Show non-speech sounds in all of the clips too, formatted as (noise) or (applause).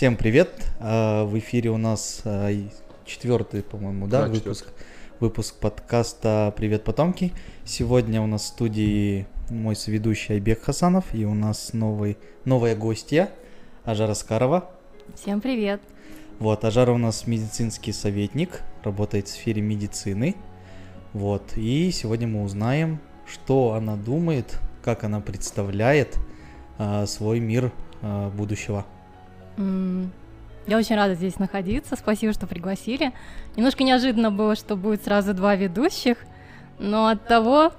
Всем привет! А, В эфире у нас а, четвертый, по-моему, да, Да, выпуск, выпуск подкаста «Привет, потомки». Сегодня у нас в студии мой соведущий Айбек Хасанов, и у нас новый, новая гостья Ажара Скарова. Всем привет. Вот, Ажара у нас медицинский советник, работает в сфере медицины. Вот, и сегодня мы узнаем, что она думает, как она представляет а, свой мир а, будущего. Я очень рада здесь находиться. Спасибо, что пригласили. Немножко неожиданно было, что будет сразу два ведущих, но от того,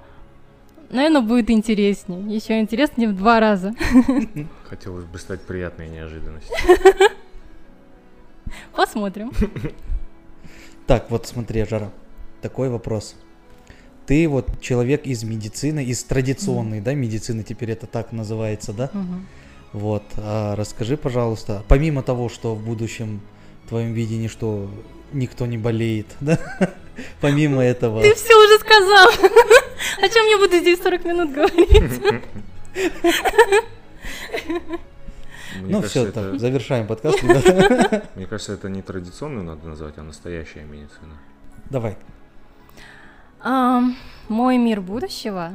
наверное, будет интереснее. Еще интереснее в два раза. (laughs) Хотелось бы стать приятной неожиданностью. (laughs) Посмотрим. (laughs) Так, вот смотри, Жара, такой вопрос. Ты вот человек из медицины, из традиционной, да, медицины, теперь это так называется, да? Мгм. Вот, а расскажи, пожалуйста, помимо того, что в будущем в твоем видении, что никто не болеет, (laughs) да? Помимо этого, (laughs) Ты все уже сказал. О чем я буду здесь 40 минут говорить? Мне ну кажется, все, это- завершаем подкаст, (laughs) ребята. Мне кажется, это не традиционную надо назвать, а настоящая медицина. Давай. Мой мир будущего,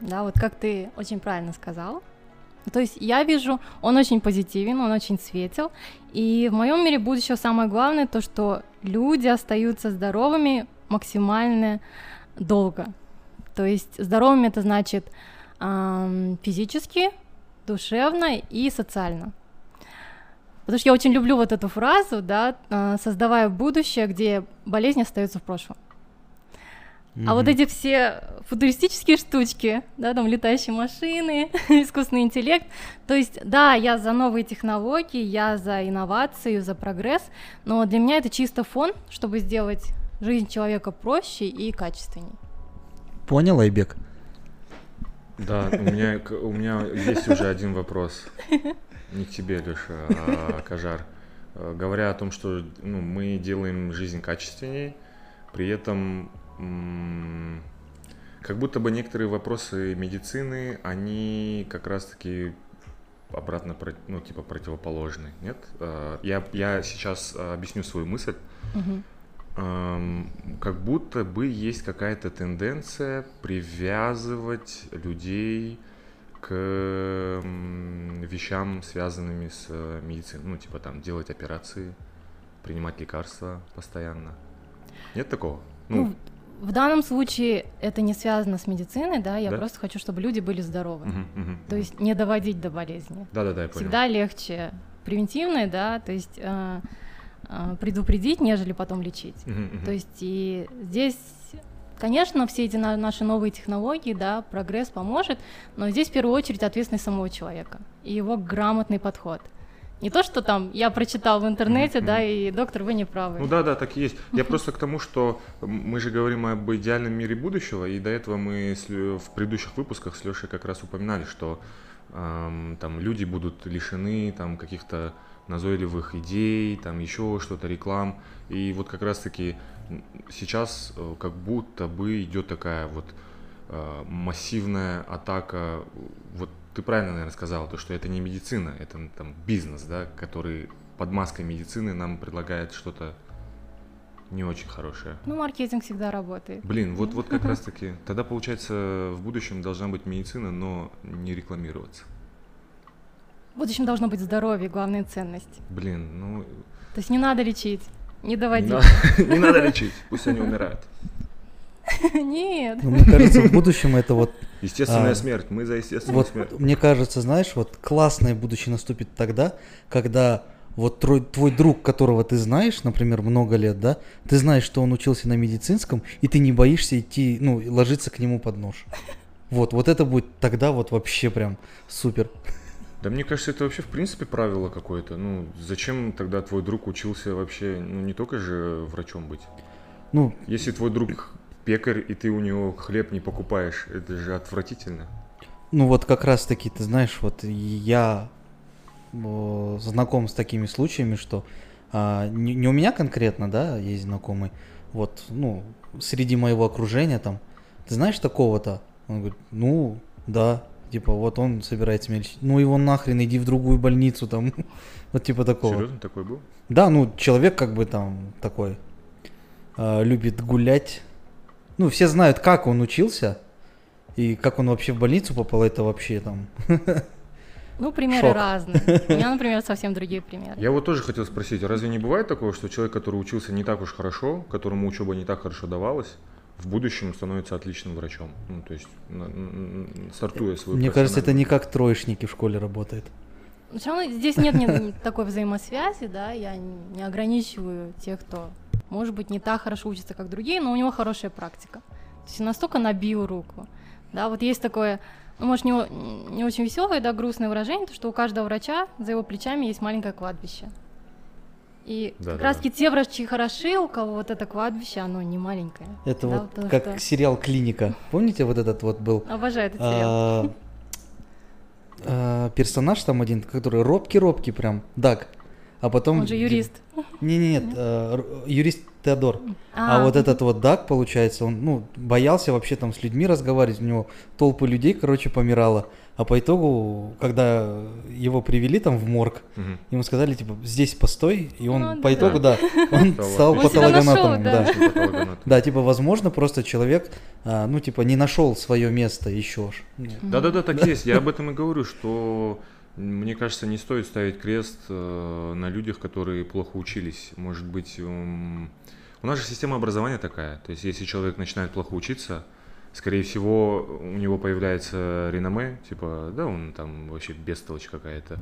да, вот как ты очень правильно сказал. То есть я вижу, он очень позитивен, он очень светел. И в моем мире будущего самое главное то, что люди остаются здоровыми максимально долго. То есть здоровыми это значит ам, физически, душевно и социально. Потому что я очень люблю вот эту фразу, да, а, создавая будущее, где болезни остаются в прошлом. А вот эти все футуристические штучки, да, там летающие машины, (laughs) искусственный интеллект, то есть, да, я за новые технологии, я за инновацию, за прогресс, но для меня это чисто фон, чтобы сделать жизнь человека проще и качественней. Понял, Айбек? Да, у меня, у меня есть уже один вопрос. Не к тебе, Леша, а к Ажар. Э, Говоря о том, что ну, мы делаем жизнь качественней, при этом как будто бы некоторые вопросы медицины, они как раз-таки обратно, ну, типа противоположны, нет? Э, Я, я сейчас э, объясню свою мысль. Эм, как будто бы есть какая-то тенденция привязывать людей к вещам, связанными с э, медициной. Ну, типа там делать операции, принимать лекарства постоянно. Нет такого? Ну, Ну, в данном случае это не связано с медициной, да, я Да? просто хочу, чтобы люди были здоровы. мгм, мгм, То мгм. есть не доводить до болезни. Да-да-да, я понял. Всегда легче превентивное, да, то есть э, э, предупредить, нежели потом лечить. Мгм, мгм. То есть и здесь, конечно, все эти на- наши новые технологии, да, прогресс поможет, но здесь в первую очередь ответственность самого человека и его грамотный подход. Не то, что там я прочитал в интернете, Мгм, да, и доктор, вы не правы. Ну да, да, так и есть. Я просто к тому, что мы же говорим об идеальном мире будущего, и до этого мы в предыдущих выпусках с Лешей как раз упоминали, что ам, там люди будут лишены там каких-то назойливых идей, там еще что-то, реклам. И вот как раз-таки сейчас э, как будто бы идет такая вот э, массивная атака. Вот ты правильно, наверное, сказал, то, что это не медицина, это там бизнес, да, который под маской медицины нам предлагает что-то не очень хорошее. Ну, маркетинг всегда работает. Блин, вот, вот как (laughs) раз таки. Тогда, получается, в будущем должна быть медицина, но не рекламироваться. В будущем должно быть здоровье, главная ценность. Блин, ну... То есть не надо лечить, не доводить. (laughs) не надо лечить, пусть они умирают. (laughs) Нет. Ну, мне кажется, в будущем это вот Естественная А, смерть, мы за естественную Вот смерть. мне кажется, знаешь, вот классное будущее наступит тогда, когда вот твой, твой друг, которого ты знаешь, например, много лет, да, ты знаешь, что он учился на медицинском, и ты не боишься идти, ну, ложиться к нему под нож. Вот, вот это будет тогда вот вообще прям супер. Да мне кажется, это вообще в принципе правило какое-то. Ну, зачем тогда твой друг учился вообще, ну, не только же врачом быть? Ну, Если твой друг пекарь, и ты у него хлеб не покупаешь, это же отвратительно. ну вот как раз таки, ты знаешь, вот я э, знаком с такими случаями, что а, не, не у меня конкретно, да, есть знакомый, вот, ну, среди моего окружения там, ты знаешь такого-то? Он говорит, ну, да. Типа, вот он собирается меня лечить. Ну его нахрен, иди в другую больницу там. (laughs) вот типа такого. Серьезно, такой был? Да, ну человек как бы там такой э, любит гулять. Ну, все знают, как он учился. И как он вообще в больницу попал, это вообще там. (laughs) Ну, примеры Шок. разные. У меня, например, совсем другие примеры. Я вот тоже хотел спросить, разве не бывает такого, что человек, который учился не так уж хорошо, которому учеба не так хорошо давалась, в будущем становится отличным врачом? Ну, то есть, стартуя свой Мне кажется, это не как троечники в школе работает. Все равно здесь нет, такой взаимосвязи, да, я не ограничиваю тех, кто, может быть, не так хорошо учится, как другие, но у него хорошая практика. То есть настолько набил руку. Да, вот есть такое, ну, может, не, не очень веселое, да, грустное выражение, то, что у каждого врача за его плечами есть маленькое кладбище. И Да, как да, раз-таки те врачи хороши, у кого вот это кладбище, оно не маленькое. Это Да, вот потому как что- сериал «Клиника». Помните, вот этот вот был Обожаю этот сериал. а, а, персонаж там один, который робкий-робкий прям, Даг. А потом... Он же юрист. Не-не-нет, а, р- юрист Теодор. А, А, вот этот вот Даг, получается, он, ну, боялся вообще там с людьми разговаривать, у него толпы людей, короче, помирало. А по итогу, когда его привели там в морг, Мгм. ему сказали, типа, здесь постой, и он Ну по да. итогу, да, (laughs) он Стал нашел, да. да. Типа возможно, просто человек, а, ну, типа, не нашел свое место еще ж. Ну, Да-да-да, так есть. Я об этом и говорю, что мне кажется, не стоит ставить крест э, на людях, которые плохо учились. Может быть, м, у нас же система образования такая. То есть, если человек начинает плохо учиться, скорее всего, у него появляется реноме, типа, да, он там вообще бестолочь какая-то.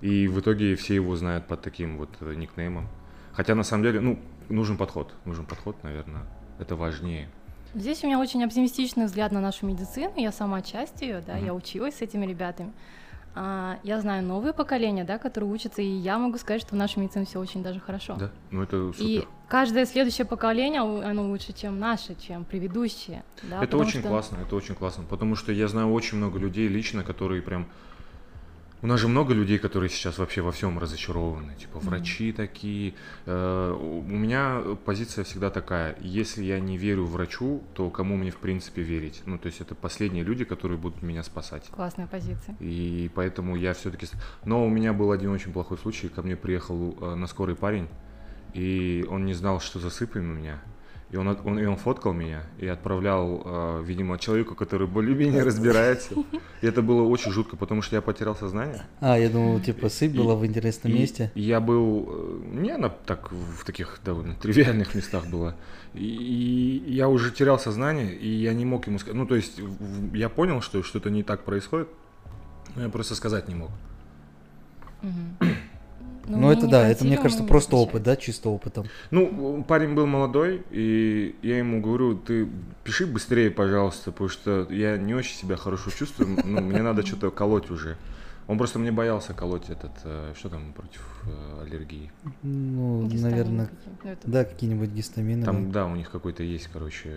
И в итоге все его знают под таким вот никнеймом. Хотя на самом деле, ну, нужен подход. Нужен подход, наверное. Это важнее. Здесь у меня очень оптимистичный взгляд на нашу медицину. Я сама часть ее, да, Мгм. я училась с этими ребятами. А, я знаю новые поколения, да, которые учатся, и я могу сказать, что в нашей медицине все очень даже хорошо. Да? Ну, это супер. И каждое следующее поколение, оно лучше, чем наше, чем предыдущее. Да, это очень что- классно, это очень классно, потому что я знаю очень много людей лично, которые прям... У нас же много людей, которые сейчас вообще во всем разочарованы, типа врачи такие. Э, У меня позиция всегда такая, если я не верю врачу, то кому мне в принципе верить? Ну, то есть это последние люди, которые будут меня спасать. Классная позиция. И поэтому я все-таки... Но у меня был один очень плохой случай. Ко мне приехал э, на скорой парень, и он не знал, что за сыпань у меня. И он, он, и он фоткал меня и отправлял, э, видимо, человеку, который более-менее (laughs) разбирается. И это было очень жутко, потому что я потерял сознание. А, я думал, типа, сыпь была в интересном И месте. Я был... э, Не, она так в таких довольно тривиальных местах была. И, и я уже терял сознание, и я не мог ему сказать... Ну, то есть я понял, что что-то не так происходит, но я просто сказать не мог. Мгм. (clears throat) Ну, мы это да, это, мне кажется, просто отвечаем. опыт, да, чисто опытом. Ну, парень был молодой, и я ему говорю, ты пиши быстрее, пожалуйста, потому что я не очень себя хорошо чувствую, ну, мне надо что-то колоть уже. Он просто мне боялся колоть этот, э, что там против э, аллергии. Ну, Гистамин наверное. Ну, это- да, какие-нибудь гистамины. Там, да, у них какой-то есть, короче,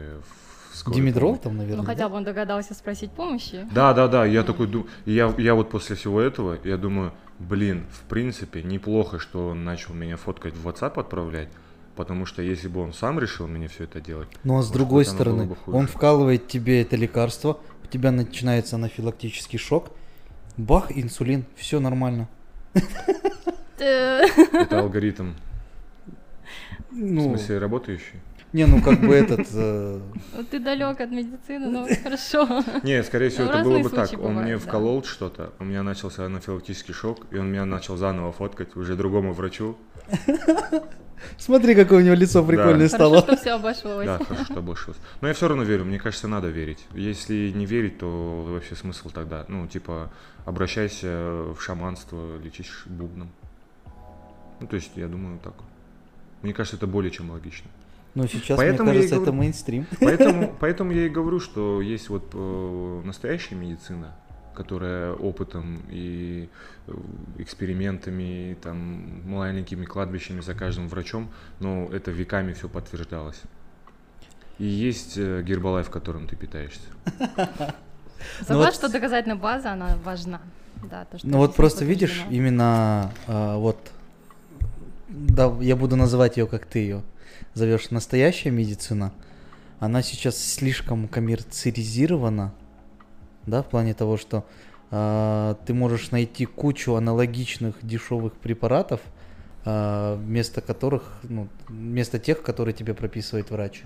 в скорой Димедрол там, наверное. Ну, хотя да? бы он догадался спросить помощи. Да, да, да, я такой думаю, я, я вот после всего этого, я думаю, блин, в принципе, неплохо, что он начал меня фоткать в WhatsApp отправлять, потому что если бы он сам решил мне все это делать, Ну а с может другой стороны, бы он вкалывает тебе это лекарство, у тебя начинается анафилактический шок, бах, инсулин, все нормально. Это алгоритм, в Ну, смысле, работающий. Не, ну как бы этот, э, (laughs) вот Ты далек от медицины, ну хорошо. (laughs) Не, скорее всего, Ну, это было бы так. Он мне да. вколол что-то, у меня начался анафилактический шок, и он меня начал заново фоткать уже другому врачу. (laughs) смотри, какое у него лицо прикольное Хорошо, стало. что все обошлось. Да, хорошо, что обошлось. Но я все равно верю, мне кажется, надо верить. Если не верить, то вообще смысл тогда? Ну, типа, обращайся в шаманство, лечись бубном. Ну, то есть, я думаю, так. Мне кажется, это более чем логично. Но сейчас, Поэтому мне кажется, это говорю- мейнстрим. (laughs) Поэтому, поэтому я и говорю, что есть вот э, настоящая медицина, которая опытом и э, экспериментами, и, там, маленькими кладбищами за каждым врачом, но это веками все подтверждалось. И есть э, гербалайф, в котором ты питаешься. (laughs) Согласна, вот- что доказательная база, она важна. Да, то, что Ну вот просто видишь, именно а, вот, да, я буду называть ее, как ты ее зовешь, настоящая медицина, она сейчас слишком коммерциализирована, да, в плане того, что а, ты можешь найти кучу аналогичных дешевых препаратов, а, вместо которых, ну, вместо тех, которые тебе прописывает врач.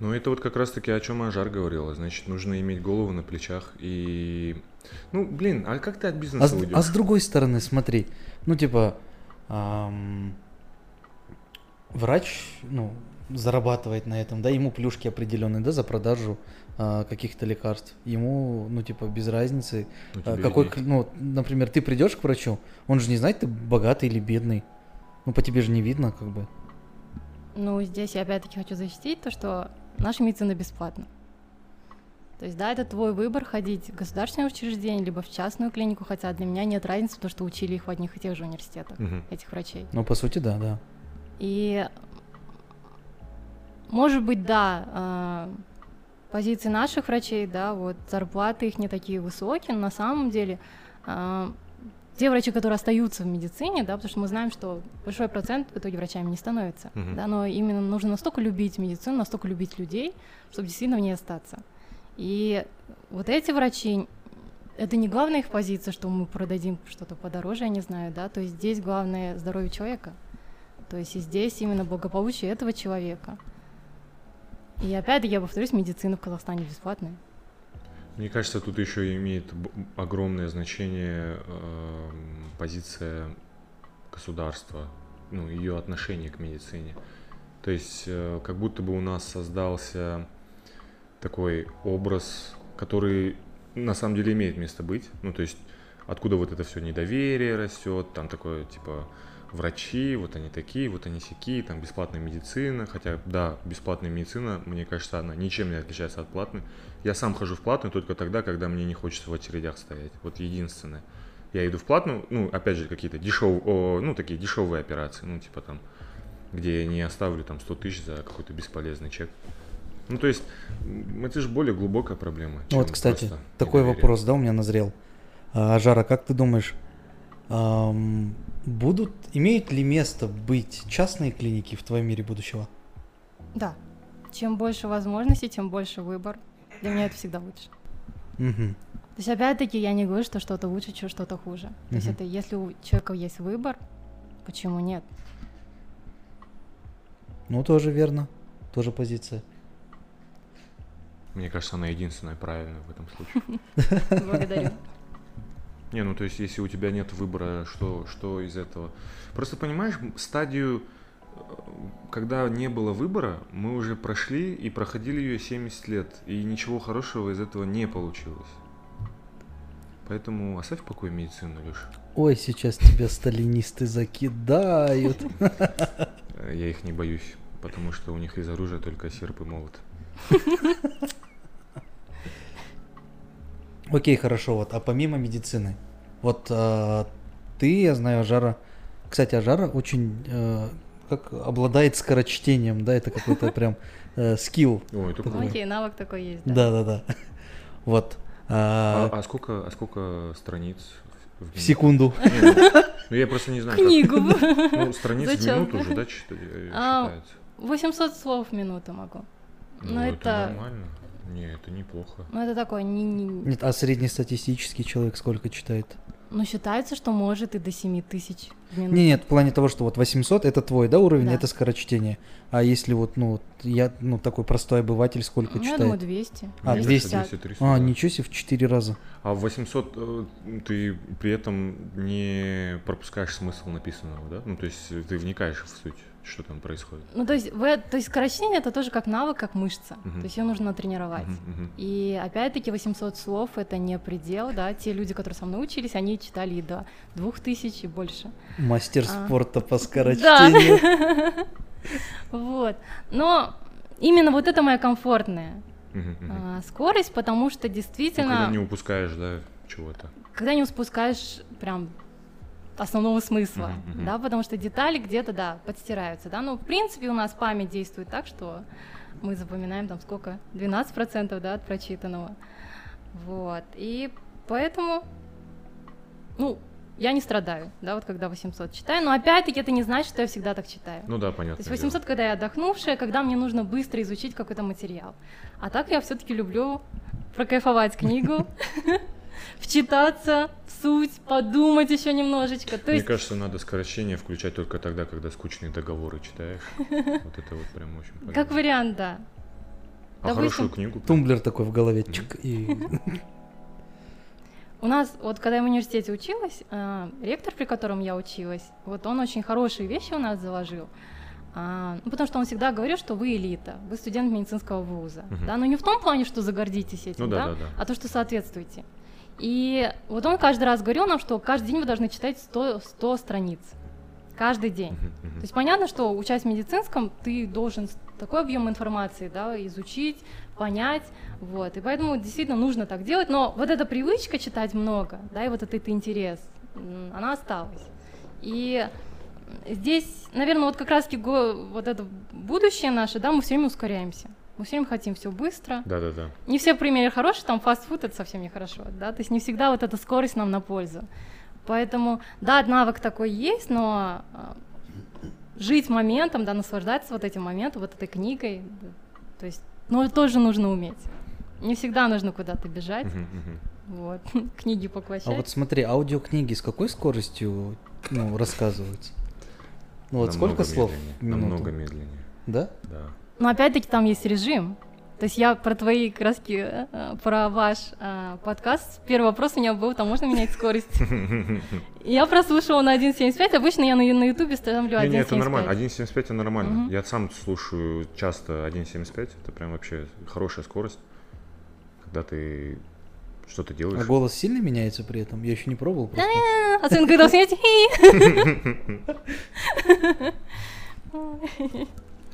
Ну, это вот как раз-таки о чем Ажар говорила. Значит, нужно иметь голову на плечах и... Ну, блин, а как ты от бизнеса А уйдешь? а с другой стороны, смотри, ну, типа, ам, врач, ну, зарабатывает на этом, да, ему плюшки определенные, да, за продажу а, каких-то лекарств. Ему, ну, типа, без разницы, Ну, а, какой, к- ну, например, ты придешь к врачу, он же не знает, ты богатый или бедный. Ну, по тебе же не видно, как бы. Ну, здесь я опять-таки хочу защитить то, что наша медицина бесплатна. То есть, да, это твой выбор ходить в государственное учреждение, либо в частную клинику, хотя для меня нет разницы, потому что учили их в одних и тех же университетах, Мгм. этих врачей. Ну, по сути, да, да. И, может быть, да, э, позиции наших врачей, да, вот зарплаты их не такие высокие, но на самом деле э, те врачи, которые остаются в медицине, да, потому что мы знаем, что большой процент в итоге врачами не становится, Мгм. да, но именно нужно настолько любить медицину, настолько любить людей, чтобы действительно в ней остаться. И вот эти врачи, это не главная их позиция, что мы продадим что-то подороже, я не знаю, да, то есть здесь главное здоровье человека, то есть и здесь именно благополучие этого человека. И опять-таки, я повторюсь, медицина в Казахстане бесплатная. Мне кажется, тут еще имеет огромное значение эм, позиция государства, ну, ее отношение к медицине. То есть, э, как будто бы у нас создался такой образ, который на самом деле имеет место быть. Ну, то есть, откуда вот это все недоверие растет, там такое, типа, врачи, вот они такие, вот они сякие, там бесплатная медицина, хотя, да, бесплатная медицина, мне кажется, она ничем не отличается от платной. Я сам хожу в платную только тогда, когда мне не хочется в очередях стоять. Вот единственное. Я иду в платную, ну, опять же, какие-то дешевые, ну, такие дешевые операции, ну, типа там, где я не оставлю там 100 тысяч за какой-то бесполезный чек. Ну, то есть, это же более глубокая проблема. Ну Вот, кстати, такой недоверие. вопрос, да, у меня назрел. А, Жара, как ты думаешь, ам, будут, имеют ли место быть частные клиники в твоем мире будущего? Да. Чем больше возможностей, тем больше выбор. Для меня это всегда лучше. Мгм. То есть, опять-таки, я не говорю, что что-то лучше, что что-то хуже. То есть, это если у человека есть выбор, почему нет? Ну, тоже верно. Тоже позиция. Мне кажется, она единственная правильная в этом случае. (laughs) Благодарю. Не, ну то есть, если у тебя нет выбора, что, что из этого? Просто понимаешь, стадию, э, когда не было выбора, мы уже прошли и проходили ее 70 лет, и ничего хорошего из этого не получилось. Поэтому оставь в покое медицину, Леша. Ой, сейчас тебя сталинисты закидают. Э, Я их не боюсь, потому что у них из оружия только серп и молот. (laughs) Окей, хорошо, вот, а помимо медицины, вот а, ты, я знаю, Ажара, кстати, Ажара очень э, как обладает скорочтением, да, это какой-то (laughs) прям э, скилл. Ой, это Такой. Окей, навык такой есть, да. Да, да, да. Вот. А, а, а сколько, а сколько страниц в, секунду. Ну, Ну я просто не знаю, Книгу. Ну, страниц в минуту уже, да, чит- э, А, считается? 800 слов в минуту могу. Ну, это- нормально. Не, это неплохо. Ну, это такое, не, не- Нет, а среднестатистический человек сколько читает? ну, считается, что может и до 7 тысяч в минуту. Не, нет, в плане того, что вот 800 это твой, да, уровень, Да. это скорочтение. А если вот, ну, вот я, ну, такой простой обыватель, сколько Ну, я думаю, читает? 200. А, Мне 200. кажется, 200-300, А, да. ничего себе, в 4 раза. А в 800 э, ты при этом не пропускаешь смысл написанного, да? Ну, то есть ты вникаешь в суть, что там происходит. Ну, то есть, в э- то есть скорочтение это тоже как навык, как мышца. Мгм. То есть ее нужно тренировать. Мгм, мгм. И опять-таки 800 слов это не предел, да. Те люди, которые со мной учились, они читали и до 2000 и больше. Мастер А. спорта по скорочтению. (laughs) Вот. Но именно вот это моя комфортная скорость, потому что Ну, действительно, когда не упускаешь, да, чего-то. когда не спускаешь прям основного смысла, мгм. да, потому что детали где-то, да, подстираются, да, но в принципе у нас память действует так, что мы запоминаем там сколько, 12%, да, от прочитанного, вот, и поэтому, ну, я не страдаю, да, вот когда 800 читаю, но опять-таки это не значит, что я всегда так читаю. Ну да, То понятно. есть 800, когда я отдохнувшая, когда мне нужно быстро изучить какой-то материал. А так я все-таки люблю прокайфовать книгу. (laughs) вчитаться в суть, подумать еще немножечко. То Мне есть, кажется, надо скорочтение включать только тогда, когда скучные договоры читаешь. (laughs) Вот это вот прям очень полезно. как вариант, да. А допустим, хорошую книгу. Тумблер такой в голове, чик, и... У нас, вот когда я в университете училась, э, ректор, при котором я училась, вот он очень хорошие вещи у нас заложил. А, ну, потому что он всегда говорил, что вы элита, вы студент медицинского вуза. Мгм. Да, но не в том плане, что загордитесь этим, Ну да, да, да. а то, что соответствуете. И вот он каждый раз говорил нам, что каждый день вы должны читать 100, 100 страниц. Каждый день. То есть понятно, что учась в медицинском, ты должен такой объем информации да, изучить, понять, вот. И поэтому действительно нужно так делать, но вот эта привычка читать много, да, и вот этот интерес, она осталась. И здесь, наверное, вот как раз-таки го- вот это будущее наше, да, мы все время ускоряемся. Мы все время хотим все быстро. Да-да-да. Не все примеры хорошие, там фастфуд это совсем нехорошо, да, то есть не всегда вот эта скорость нам на пользу. Поэтому, да, навык такой есть, но а, жить моментом, да, наслаждаться вот этим моментом, вот этой книгой, да, то есть, ну, тоже нужно уметь. Не всегда нужно куда-то бежать, вот, (laughs) книги А поглощать. вот смотри, аудиокниги с какой скоростью ну, рассказываются? Ну вот сколько Намного слов медленнее, в минуту? Намного медленнее, Да? да. Но опять-таки там есть режим. То есть я про твои краски, э, про ваш э, подкаст. Первый вопрос у меня был, там можно менять скорость? (laughs) Я прослушала на 1.75, обычно я на, на ютубе ставлю 1.75. Не, не, это нормально. 1.75 это нормально. Я сам слушаю часто 1.75. Это прям вообще хорошая скорость. Когда ты что-то А делаешь. голос сильно меняется при этом? Я еще не пробовал просто. А сын, когда смеете?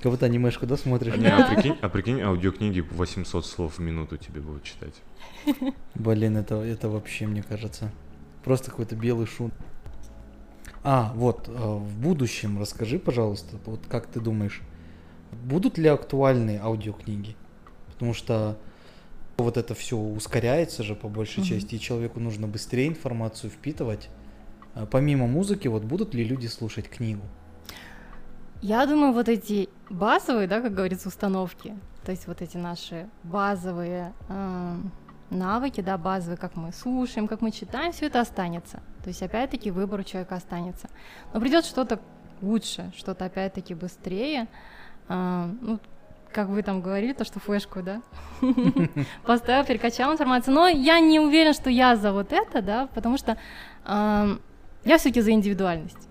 Как будто анимешку, да, смотришь? А, не, а прикинь, (laughs) а прикинь, аудиокниги 800 слов в минуту тебе будут читать. Блин, это, это вообще, мне кажется, просто какой-то белый шум. А, вот, э, в будущем расскажи, пожалуйста, вот как ты думаешь, будут ли актуальные аудиокниги? Потому что вот это все ускоряется же по большей Мгм. части, и человеку нужно быстрее информацию впитывать. А Помимо музыки, вот будут ли люди слушать книгу? Я думаю, вот эти базовые, да, как говорится, установки, то есть вот эти наши базовые эм, навыки, да, базовые, как мы слушаем, как мы читаем, все это останется. То есть опять-таки выбор у человека останется. Но придет что-то лучше, что-то опять-таки быстрее. Эм, ну, как вы там говорили, то, что флешку, да, (laughs) поставил, перекачал информацию. Но я не уверена, что я за вот это, да, потому что эм, я все-таки за индивидуальность.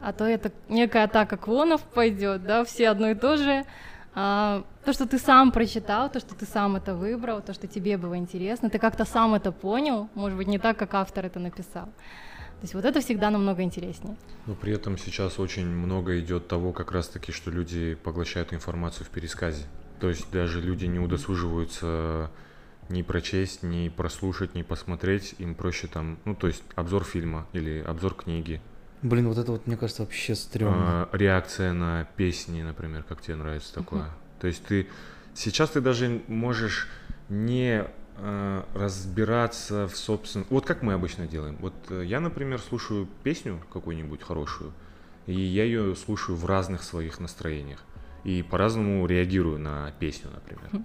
А то это некая атака клонов пойдет, да, все одно и то же. А, то, что ты сам прочитал, то, что ты сам это выбрал, то, что тебе было интересно, ты как-то сам это понял, может быть, не так, как автор это написал. То есть вот это всегда намного интереснее. Но при этом сейчас очень много идет того, как раз таки, что люди поглощают информацию в пересказе. То есть даже люди не удосуживаются ни прочесть, ни прослушать, ни посмотреть. Им проще там, ну то есть обзор фильма или обзор книги, Блин, вот это вот, мне кажется, вообще стрёмно. а, реакция на песни, например, как тебе нравится такое. То есть ты сейчас ты даже можешь не а, разбираться в собственном... Вот как мы обычно делаем. Вот э, я, например, слушаю песню какую-нибудь хорошую, и я ее слушаю в разных своих настроениях. И по-разному реагирую на песню, например. Мгм.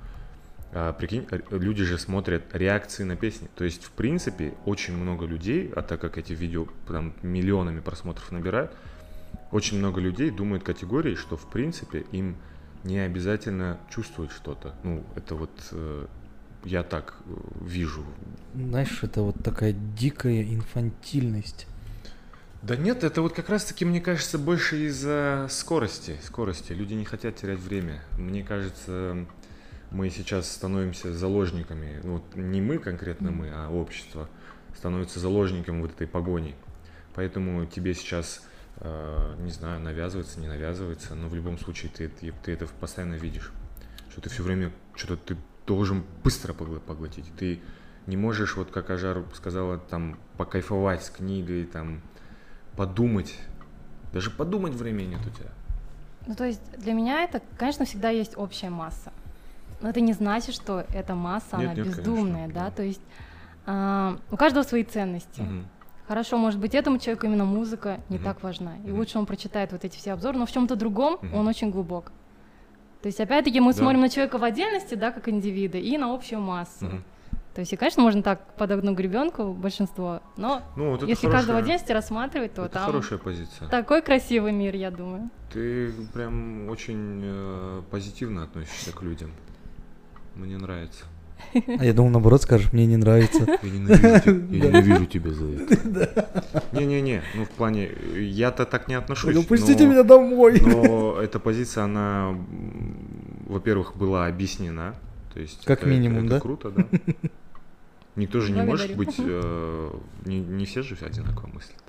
А, прикинь, люди же смотрят реакции на песни. То есть, в принципе, очень много людей, а так как эти видео там миллионами просмотров набирают, очень много людей думают категорией, что в принципе им не обязательно чувствовать что-то. Ну, это вот э, я так э, вижу. Знаешь, это вот такая дикая инфантильность. Да нет, это вот как раз-таки, мне кажется, больше из-за скорости. Скорости. Люди не хотят терять время. Мне кажется, мы сейчас становимся заложниками. Ну, Вот не мы конкретно мы, а общество становится заложником вот этой погони. Поэтому тебе сейчас, э, не знаю, навязывается, не навязывается, но в любом случае ты, ты, ты это постоянно видишь. Что ты все время что-то ты должен быстро поглотить. Ты не можешь, вот как Ажар сказала, там покайфовать с книгой, там подумать. Даже подумать времени нет у тебя. Ну, то есть для меня это, конечно, всегда есть общая масса. Но это не значит, что эта масса, Нет, она нет, бездумная, конечно, да, то есть а, у каждого свои ценности. Мгм. Хорошо, может быть, этому человеку именно музыка не Мгм. так важна. И Мгм. лучше он прочитает вот эти все обзоры, но в чем-то другом Мгм. он очень глубок. То есть, опять-таки, мы Да. смотрим на человека в отдельности, да, как индивида, и на общую массу. Мгм. То есть, и, конечно, можно так под одну гребенку большинство, но Ну, вот если хорошая- каждого отдельности рассматривать, то это там хорошая позиция. такой красивый мир, я думаю. Ты прям очень э, позитивно относишься к людям. Мне нравится. А я думал, наоборот, скажешь, мне не нравится. Я ненавижу, тебя- я ненавижу тебя за это. (laughs) Не-не-не, ну в плане, я-то так не отношусь. Ну пустите но- меня домой. Но (laughs) эта позиция, она, во-первых, была объяснена. То есть Как это- минимум, это да? круто, да. (laughs) Никто же не может быть, э, не, не все же одинаково мыслят.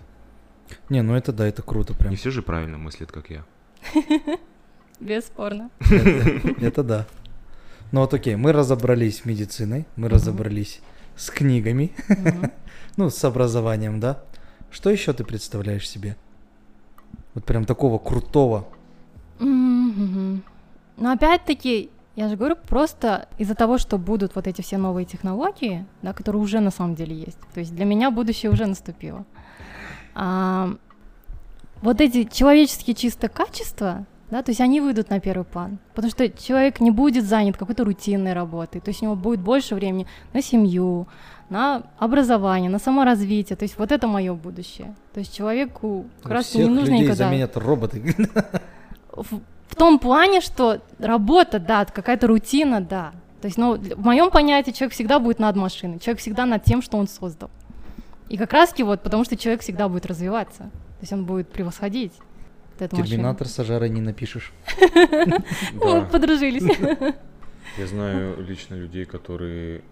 Не, ну это да, это круто прям. Не все же правильно мыслят, как я. Бесспорно. Это да. Ну вот окей, мы разобрались с медициной, мы разобрались с книгами, Мгм. (laughs) ну, с образованием, да. Что еще ты представляешь себе? Вот прям такого крутого. Мгм. Но опять-таки, я же говорю, просто из-за того, что будут вот эти все новые технологии, да, которые уже на самом деле есть. То есть для меня будущее уже наступило. А, вот эти человеческие чисто качества, да, то есть они выйдут на первый план. Потому что человек не будет занят какой-то рутинной работой. То есть у него будет больше времени на семью, на образование, на саморазвитие. То есть вот это мое будущее. То есть человеку как раз Всех не нужно людей никогда заменят роботы. в, в том плане, что работа, да, какая-то рутина, да. То есть, ну, в моем понятии человек всегда будет над машиной, человек всегда над тем, что он создал. И как раз таки вот, потому что человек всегда будет развиваться, то есть он будет превосходить. Терминатор с Ажарой не напишешь. (laughs) Ну, Да. подружились. (laughs) Я знаю лично людей, которые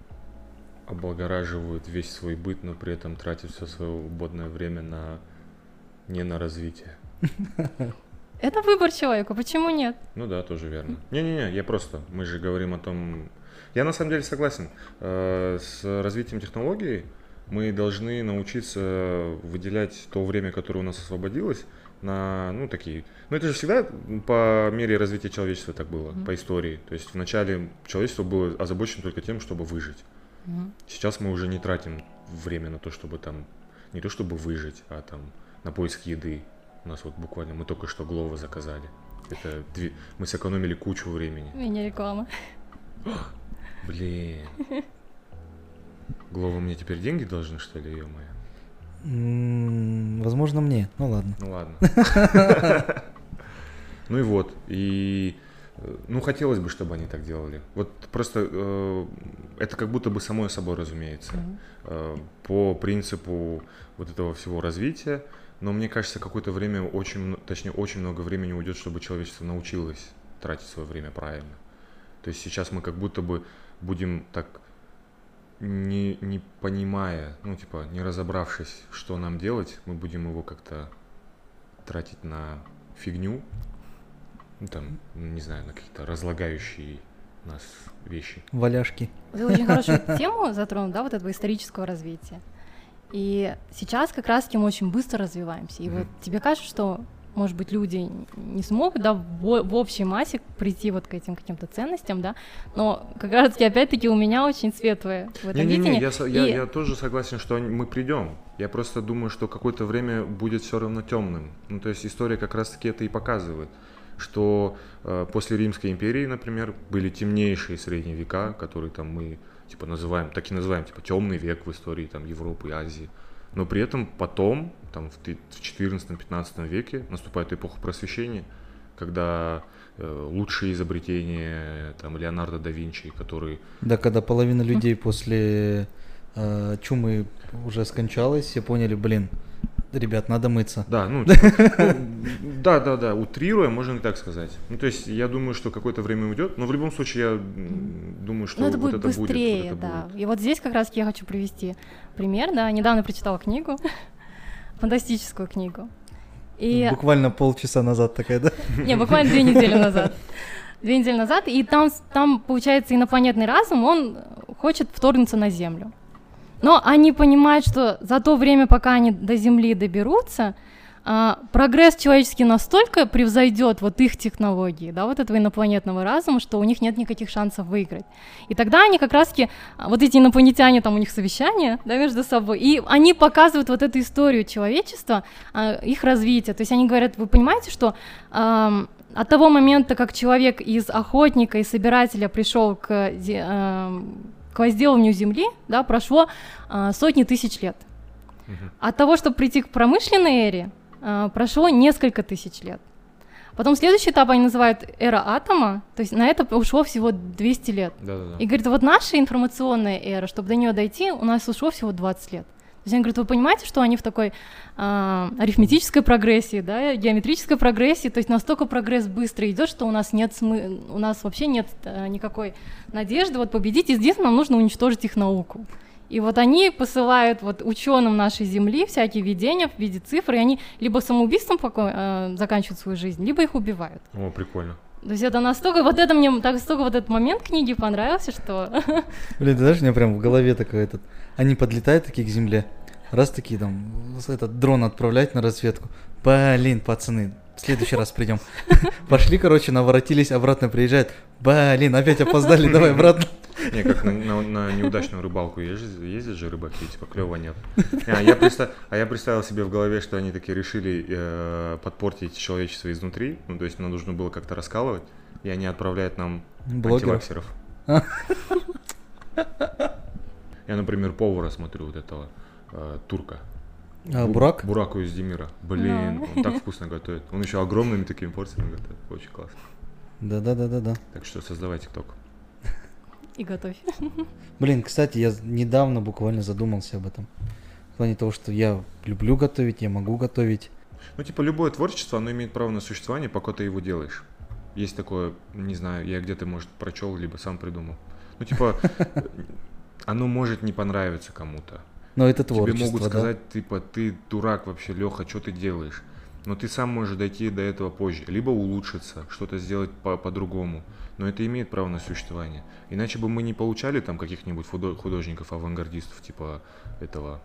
облагораживают весь свой быт, но при этом тратят все свое свободное время на не на развитие. (laughs) Это выбор человека, почему нет? Ну да, тоже верно. Не-не-не, я просто, мы же говорим о том... Я на самом деле согласен. Э, С развитием технологий мы должны научиться выделять то время, которое у нас освободилось, на, ну, такие... Ну, это же всегда по мере развития человечества так было, Мгм. по истории. То есть вначале человечество было озабочено только тем, чтобы выжить. Мгм. Сейчас мы уже не тратим время на то, чтобы там... Не то, чтобы выжить, а там на поиск еды. У нас вот буквально мы только что Глова заказали. Это две- мы сэкономили кучу времени. Меня реклама. (gasps) Блин. Глова мне теперь деньги должны, что ли, ё моё М, Возможно, мне. Ну ладно. Ну ладно. (laughs) Ну и вот. И ну хотелось бы, чтобы они так делали. Вот просто э, это как будто бы само собой разумеется. Э, По принципу вот этого всего развития. Но мне кажется, какое-то время очень, точнее, очень много времени уйдет, чтобы человечество научилось тратить свое время правильно. То есть сейчас мы как будто бы будем так не, не понимая, ну, типа, не разобравшись, что нам делать, мы будем его как-то тратить на фигню, ну, там, не знаю, на какие-то разлагающие нас вещи. Валяшки. Ты очень хорошую (laughs) тему затронул, да, вот этого исторического развития. И сейчас как раз-таки мы очень быстро развиваемся. И вот тебе кажется, что, может быть, люди не смогут, да, в, в общей массе прийти вот к этим каким-то ценностям, да, но как раз-таки, опять-таки, у меня очень светлое в этом видении. я, со- я, И- я тоже согласен, что они- мы придем. Я просто думаю, что какое-то время будет все равно темным. Ну, то есть история как раз-таки это и показывает, что э, после Римской империи, например, были темнейшие средние века, которые там мы типа называем, так и называем, типа темный век в истории там Европы и Азии. Но при этом потом, там в ты- в 14-15 веке наступает эпоха просвещения, когда э, лучшие изобретения там Леонардо да Винчи, который Да, когда половина людей после э, чумы уже скончалась, все поняли, блин, ребят, надо мыться. Да, ну, типа, (laughs) ну, да, да, да, утрируя, можно и так сказать. Ну, то есть, я думаю, что какое-то время уйдет, но в любом случае, я думаю, что Ну, это вот будет это будет, вот быстрее, это да. будет. И вот здесь как раз я хочу привести пример, да. Недавно прочитала книгу, фантастическую книгу. И Буквально полчаса назад такая, да? Не, буквально две недели назад. Две недели назад, и там, там, получается, инопланетный разум, он хочет вторгнуться на Землю. Но они понимают, что за то время, пока они до Земли доберутся, а, прогресс человеческий настолько превзойдет вот их технологии, да, вот этого инопланетного разума, что у них нет никаких шансов выиграть. И тогда они как раз-таки, а, вот эти инопланетяне, там у них совещание, да, между собой, и они показывают вот эту историю человечества, а, их развития. То есть они говорят, вы понимаете, что от того момента, как человек из охотника и собирателя пришел к ам, к возделыванию земли, да, прошло сотни тысяч лет. От того, чтобы прийти к промышленной эре, прошло несколько тысяч лет. Потом следующий этап они называют эра атома, то есть на это ушло всего 200 лет. Да-да-да. И говорит, вот наша информационная эра, чтобы до нее дойти, у нас ушло всего 20 лет. То есть они говорят, вы понимаете, что они в такой а, арифметической прогрессии, да, геометрической прогрессии, то есть настолько прогресс быстро идет, что у нас нет смы- у нас вообще нет а, никакой надежды вот победить, единственное, нам нужно уничтожить их науку. И вот они посылают вот ученым нашей Земли всякие видения в виде цифр, и они либо самоубийством поко- э, заканчивают свою жизнь, либо их убивают. О, прикольно. То есть это настолько, вот это мне, так настолько вот этот момент книги понравился, что (laughs) Блин, ты знаешь, у меня прям в голове такой этот... Они подлетают такие к земле, раз такие там, этот дрон отправляют на разведку. Блин, пацаны, в следующий раз придем. (laughs) Пошли, короче, наворотились, обратно приезжают. Блин, опять опоздали, давай обратно. Не, как на, на- на неудачную рыбалку ездят, ездят же рыбаки, типа клево нет. Не, А я, представ- а я представил себе в голове, что они такие решили э, подпортить человечество изнутри, ну то есть нам нужно было как-то раскалывать, и они отправляют нам Блогеров. антиваксеров. Я, например, повара смотрю вот этого э, турка. А, Бу- Бурак? Бураку из Демира. Блин, Да. он так вкусно готовит. Он еще огромными такими порциями готовит. Очень классно. Да-да-да-да-да. Так что создавай ТикТок. И готовь. (laughs) Блин, кстати, я недавно буквально задумался об этом. В плане того, что я люблю готовить, я могу готовить. Ну, типа, любое творчество, оно имеет право на существование, пока ты его делаешь. Есть такое, не знаю, я где-то, может, прочел, либо сам придумал. Ну, типа, (laughs) оно может не понравиться кому-то. Но это Тебе творчество, могут да? сказать, типа, ты дурак вообще, Леха, что ты делаешь? Но ты сам можешь дойти до этого позже. Либо улучшиться, что-то сделать по- по-другому. Но это имеет право на существование. Иначе бы мы не получали там каких-нибудь худо- художников, авангардистов, типа этого,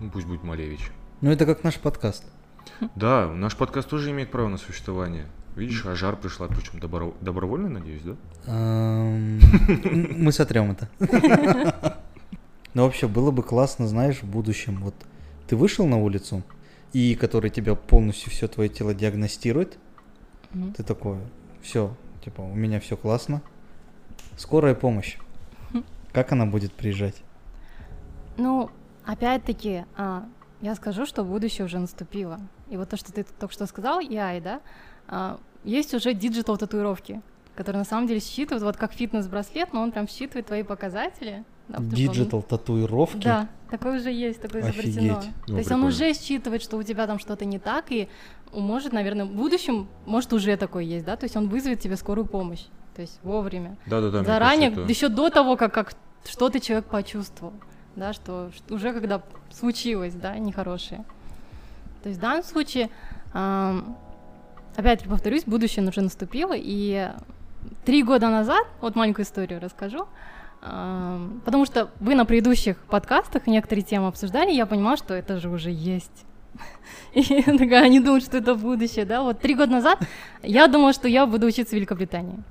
ну, пусть будет Малевич. Ну это как наш подкаст. Да, наш подкаст тоже имеет право на существование. Видишь, а жар пришла, причем добро- добровольно, надеюсь, да? Мы сотрем это. Но вообще было бы классно, знаешь, в будущем. Вот ты вышел на улицу, и который тебя полностью все твое тело диагностирует, ты такой, все, типа, у меня все классно. Скорая помощь. Как она будет приезжать? Ну, опять-таки, а, я скажу, что будущее уже наступило. И вот то, что ты только что сказал, AI, да, а, есть уже digital татуировки, которые на самом деле считывают, вот как фитнес-браслет, но он прям считывает твои показатели. Да, Digital татуировки? Да, такое уже есть, такое изобретено. Офигеть. Ну, То есть он прикольно. уже считывает, что у тебя там что-то не так, и может, наверное, в будущем, может, уже такое есть, да, то есть он вызовет тебе скорую помощь, то есть вовремя. Да-да-да. мне Заранее, кажется, это- еще до того, как, как что-то человек почувствовал, да, что, что уже когда случилось, да, нехорошее. То есть в данном случае, ам, опять-таки повторюсь, будущее уже наступило, и три года назад, вот маленькую историю расскажу, потому что вы на предыдущих подкастах некоторые темы обсуждали, я понимала, что это же уже есть. (laughs) И такая, они думают, что это будущее, да, вот три года назад я думала, что я буду учиться в Великобритании.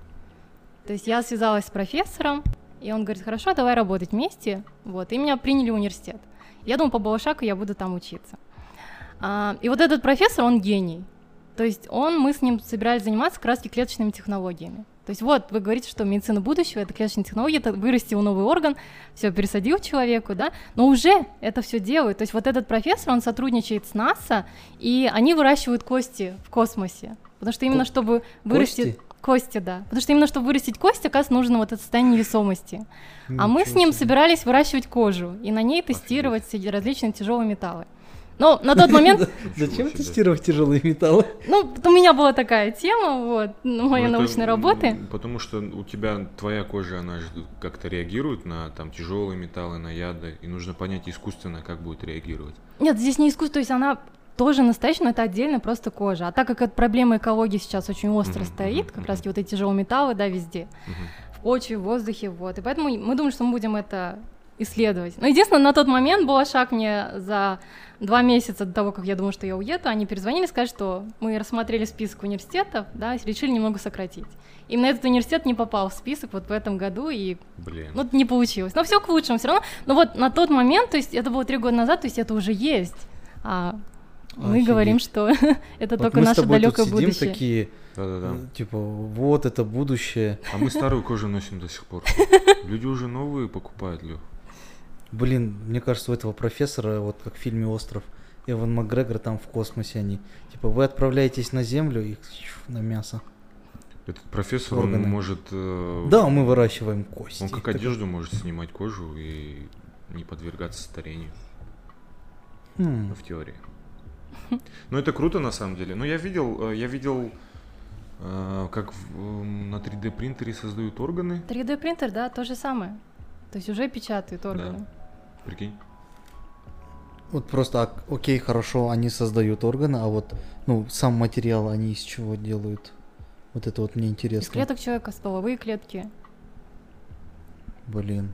То есть я связалась с профессором, и он говорит, хорошо, давай работать вместе, вот, и меня приняли в университет. Я думаю, по Балашаку я буду там учиться. А, и вот этот профессор, он гений. То есть он, мы с ним собирались заниматься раз клеточными технологиями. То есть вот, вы говорите, что медицина будущего — это клеточные технологии, это вырастил новый орган, все пересадил человеку, да, но уже это все делают. То есть вот этот профессор, он сотрудничает с НАСА, и они выращивают кости в космосе. Потому что именно Ко- чтобы вырастить... Кости? Кости, да. Потому что именно чтобы вырастить кость, оказывается, нужно вот это состояние невесомости. А мы с Ничего ним себе. собирались выращивать кожу и на ней тестировать все различные тяжелые металлы. Но на тот момент, (laughs) Зачем тестировать тяжелые металлы? ну, у меня была такая тема, вот, ну, моей Ну, это, научной работы. Потому что у тебя твоя кожа, она же как-то реагирует на там тяжелые металлы, на яды, и нужно понять искусственно, как будет реагировать. Нет, здесь не искусство, то есть она тоже настоящая, но это отдельно просто кожа. А так как эта проблема экологии сейчас очень остро стоит, как раз вот эти тяжелые металлы, да, везде, в почве, в воздухе, вот. И поэтому мы думаем, что мы будем это исследовать. Но единственное, на тот момент был шаг мне за два месяца до того, как я думала, что я уеду, они перезвонили, сказали, что мы рассмотрели список университетов, да, и решили немного сократить. Именно этот университет не попал в список вот в этом году, и Блин. ну, не получилось. Но все к лучшему все равно. Но вот на тот момент, то есть это было три года назад, то есть это уже есть. А Мы Офигеть. говорим, что (laughs) это Вот только мы с наше далекое сидим будущее. такие, Да-да-да. типа, вот это будущее. А мы старую кожу носим до сих пор. (laughs) Люди уже новые покупают, Лех. Блин, мне кажется, у этого профессора, вот как в фильме «Остров», Эван Макгрегор там в космосе они. Типа, вы отправляетесь на Землю и на мясо. Этот профессор, он Органы. может... э, Да, мы выращиваем кости. Он как Так- одежду может снимать кожу и не подвергаться старению, Хм. ну, в теории. Ну, это круто на самом деле. Ну, я видел, э, я видел, э, как в, м, на 3D принтере создают органы. 3D принтер, да, то же самое. То есть уже печатают органы. Прикинь. Вот просто, ок- окей, хорошо, они создают органы, а вот, ну, сам материал они из чего делают? Вот это вот мне Из интересно. клеток человека, стволовые клетки. Блин.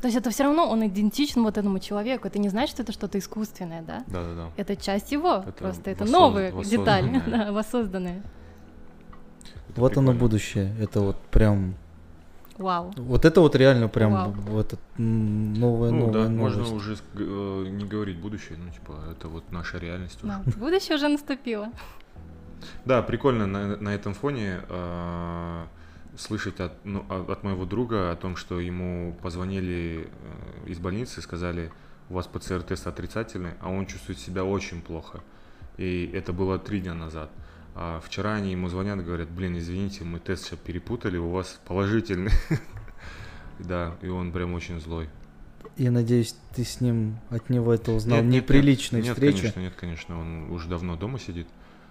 То есть это все равно он идентичен вот этому человеку. Это не значит, что это что-то искусственное, да? Да-да-да. Это часть его, Это просто это воссоз- новые детали, (laughs) да, воссозданные. Это вот оно будущее. Это вот прям... Вау. Вот это вот реально прям Вау. вот новая, Ну, новая да, можно уже э, не говорить будущее, ну, типа, это вот наша реальность уже. Да. Будущее уже наступило. Да, прикольно на, на этом фоне э, слышать от, ну, от от моего друга о том, что ему позвонили э, из больницы и сказали, у вас ПЦР-тест отрицательный, а он чувствует себя очень плохо. И это было три дня назад. А вчера они ему звонят и говорят, блин, извините, мы тест сейчас перепутали, у вас положительный. (laughs) Да, и он прям очень злой. Я надеюсь, ты с ним от него это узнал. Нет, нет, нет. Неприличной Нет, конечно, нет, конечно, он уже давно дома сидит.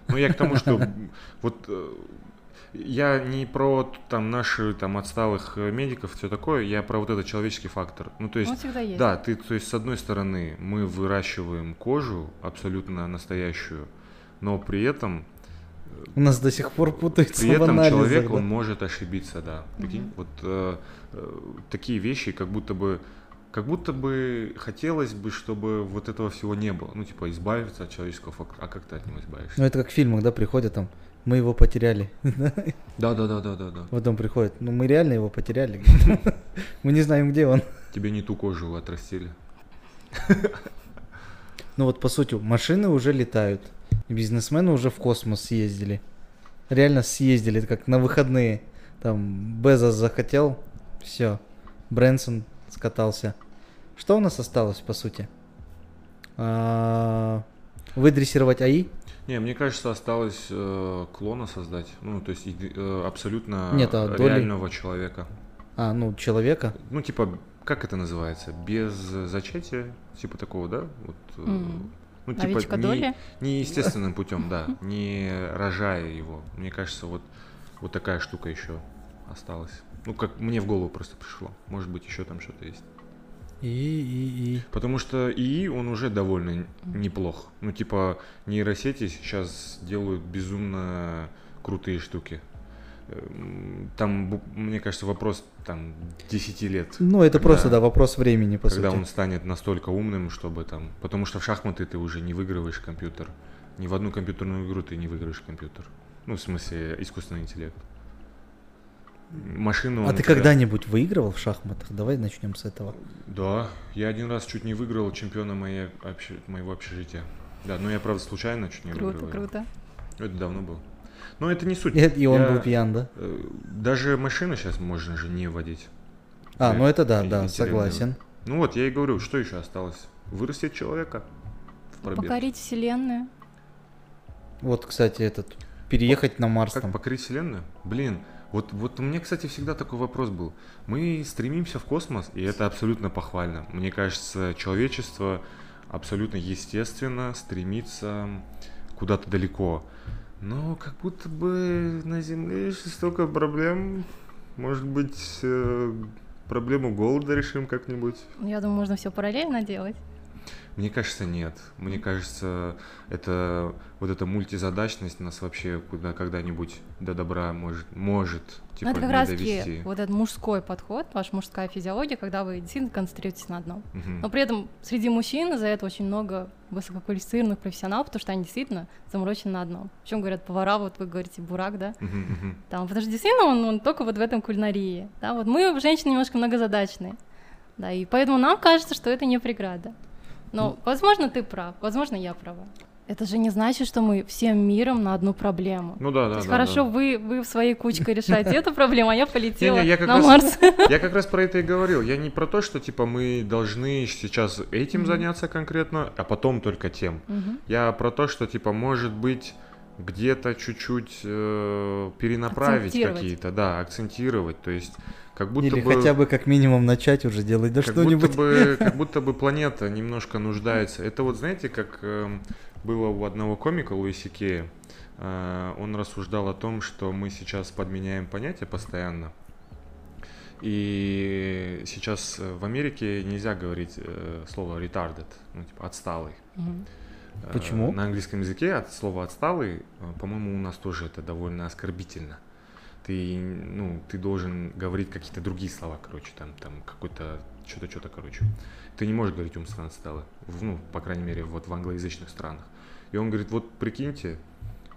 Ну, я к тому, что вот э, я не про там наши там отсталых э, медиков, все такое, я про вот этот человеческий фактор. Ну, то есть, Он всегда есть. да, ты, то есть, с одной стороны, мы выращиваем кожу абсолютно настоящую, но при этом, У нас до сих пор путаются при в этом анализах, человек, да. он может ошибиться, да. Прикинь, Мгм. вот э, э, такие вещи, как будто бы как будто бы хотелось бы, чтобы вот этого всего не было. Ну, типа, избавиться от человеческого фактора. А как ты от него избавишься? Ну это как в фильмах, да, приходят там, мы его потеряли. (laughs) Да, да, да, да, да, да. Потом приходит, ну мы реально его потеряли. (laughs) Мы не знаем, где он. Тебе не ту кожу отрастили. Ну вот по сути, машины уже летают. Бизнесмены уже в космос съездили. Реально съездили, это как на выходные. Там Безос захотел, все. Брэнсон скатался. Что у нас осталось, по сути? А, Выдрессировать АИ? Не, мне кажется, осталось э, клона создать. Ну, то есть э, абсолютно Нет, а доли? реального человека. А, ну, человека. Ну, типа, как это называется? Без зачатия? Типа такого, да? Вот, э, М. ну, Овечка не, не естественным путем, да, не рожая его. Мне кажется, вот, вот такая штука еще осталась. Ну, как мне в голову просто пришло. Может быть, еще там что-то есть. И, и, и. Потому что ИИ, он уже довольно неплох. Ну, типа, нейросети сейчас делают безумно крутые штуки. Эм, Там, мне кажется, вопрос там 10 лет. Ну, это Когда- просто, да, вопрос времени, по когда сути. он станет настолько умным, чтобы там... Потому что в шахматы ты уже не выигрываешь компьютер. Ни в одну компьютерную игру ты не выиграешь компьютер. Ну, в смысле, искусственный интеллект. Машину... А ты тебя- когда-нибудь выигрывал в шахматах? Давай начнем с этого. Да, я один раз чуть не выиграл чемпиона моей обще- моего общежития. Да, но я, правда, случайно чуть не Круто, выиграл. его. круто. Это давно было. Но это не суть. И, и он Я- был пьян, да? э, Даже машину сейчас можно же не водить. А, Да, ну это да, да, согласен. Ну вот, я и говорю, что еще осталось? Вырастить человека в пробег. Покорить вселенную. Вот, кстати, этот переехать на Марс Как там. покорить вселенную? Блин, вот, вот у меня, кстати, всегда такой вопрос был. Мы стремимся в космос, и это абсолютно похвально. Мне кажется, человечество абсолютно естественно стремится куда-то далеко. Но как будто бы на Земле еще столько проблем. Может быть, э, проблему голода решим как-нибудь? Я думаю, можно все параллельно делать. Мне кажется, нет. Мне кажется, это вот эта мультизадачность нас вообще куда когда-нибудь до добра может, может типа, Но это как раз довести. вот этот мужской подход, ваша мужская физиология, когда вы действительно концентрируетесь на одном. Мгм. Но при этом среди мужчин за это очень много высококвалифицированных профессионалов, потому что они действительно заморочены на одном. Причем говорят повара, вот вы говорите бурак, да? Мгм, мгм. Там, потому что действительно он, он только вот в этом кулинарии. Да? Вот мы, женщины, немножко многозадачные. Да, и поэтому нам кажется, что это не преграда. Но, возможно, ты прав, возможно, я права. это же не значит, что мы всем миром на одну проблему. Ну да, да. То есть да, хорошо, да. вы, вы в своей кучкой решаете эту проблему, а я полетела Не-не, я как на раз- Марс. (laughs) Я как раз про это и говорил. Я не про то, что типа мы должны сейчас этим Мгм. заняться конкретно, а потом только тем. Мгм. Я про то, что типа может быть где-то чуть-чуть э, перенаправить какие-то, да, акцентировать. То есть как будто Или бы хотя бы как минимум начать уже делать, да как что-нибудь. будто бы как (laughs) будто бы планета немножко нуждается. Это вот знаете, как эм, было у одного комика Луиси Кея. Э, он рассуждал о том, что мы сейчас подменяем понятия постоянно. И сейчас э, в Америке нельзя говорить э, слово retarded, ну типа отсталый. Мгм. Э, Почему? На английском языке от слова отсталый, э, по-моему, у нас тоже это довольно оскорбительно. Ты, ну, ты должен говорить какие-то другие слова, короче, там, там какой-то, что-то, что-то, короче. Ты не можешь говорить умственно отсталый, ну, по крайней мере, вот в англоязычных странах. И он говорит, вот прикиньте,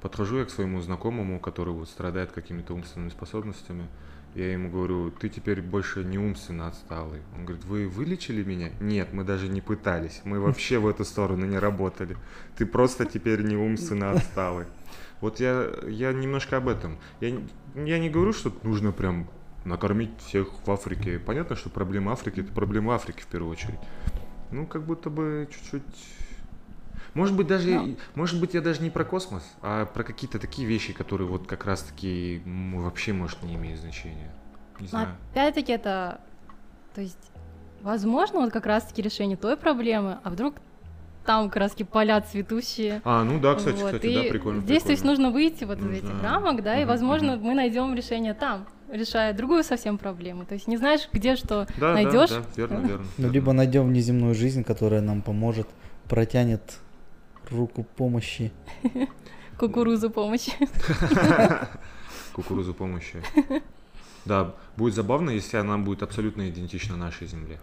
подхожу я к своему знакомому, который вот страдает какими-то умственными способностями, я ему говорю, ты теперь больше не умственно отсталый. Он говорит, вы вылечили меня? Нет, мы даже не пытались. Мы вообще в эту сторону не работали. Ты просто теперь не умственно отсталый. Вот я, я немножко об этом. Я, я не говорю, что нужно прям накормить всех в Африке. Понятно, что проблема Африки это проблема Африки в первую очередь. Ну, как будто бы чуть-чуть. Может быть, даже, Ну. может быть, я даже не про космос, а про какие-то такие вещи, которые вот как раз-таки вообще, может, не имеют значения. Не Но знаю. опять-таки это, то есть, возможно, вот как раз-таки решение той проблемы, а вдруг там как раз-таки поля цветущие. А, ну да, кстати, Вот, кстати, и да, прикольно. Здесь, то есть, прикольно. нужно выйти вот из Нужно. этих рамок, да, и, Мгм, возможно, мгм. мы найдем решение там, решая другую совсем проблему. То есть не знаешь, где что Да, найдешь. Да, да, верно, верно. Ну, либо найдем внеземную жизнь, которая нам поможет, протянет руку помощи. (laughs) кукурузу помощи. (laughs) Кукурузу помощи. Да, будет забавно, если она будет абсолютно идентична нашей Земле.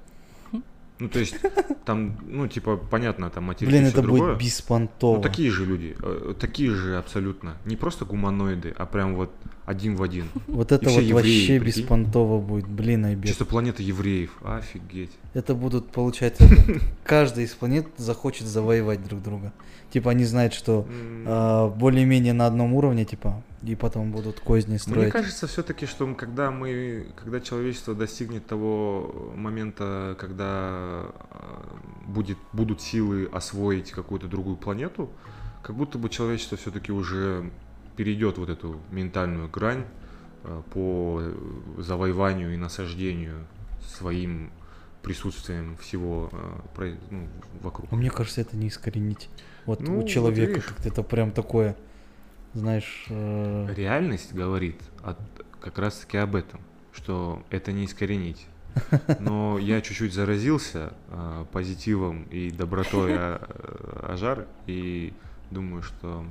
Ну, то есть, (laughs) там, ну, типа, понятно, там и Блин, это другое. будет беспонтово. Ну, такие же люди, э, такие же абсолютно. Не просто гуманоиды, а прям вот один в один. (laughs) Вот это вот вообще беспонтово будет, блин, обед. Чисто планета евреев. Офигеть. Это будут, получается, (laughs) каждый из планет захочет завоевать друг друга. Типа они знают, что а, более-менее на одном уровне, типа, и потом будут козни Мне строить. кажется, все-таки, что когда мы, когда человечество достигнет того момента, когда э, будет, будут силы освоить какую-то другую планету, как будто бы человечество все-таки уже перейдет вот эту ментальную грань э, по завоеванию и насаждению своим присутствием всего про- ну, вокруг. А Мне кажется, это не искоренить. Вот Ну, у человека как-то это прям такое, знаешь, э, Реальность говорит от- как раз-таки об этом, что это не искоренить. (laughs) Но я чуть-чуть заразился э, позитивом и добротой а- э, Ажары, и думаю, что...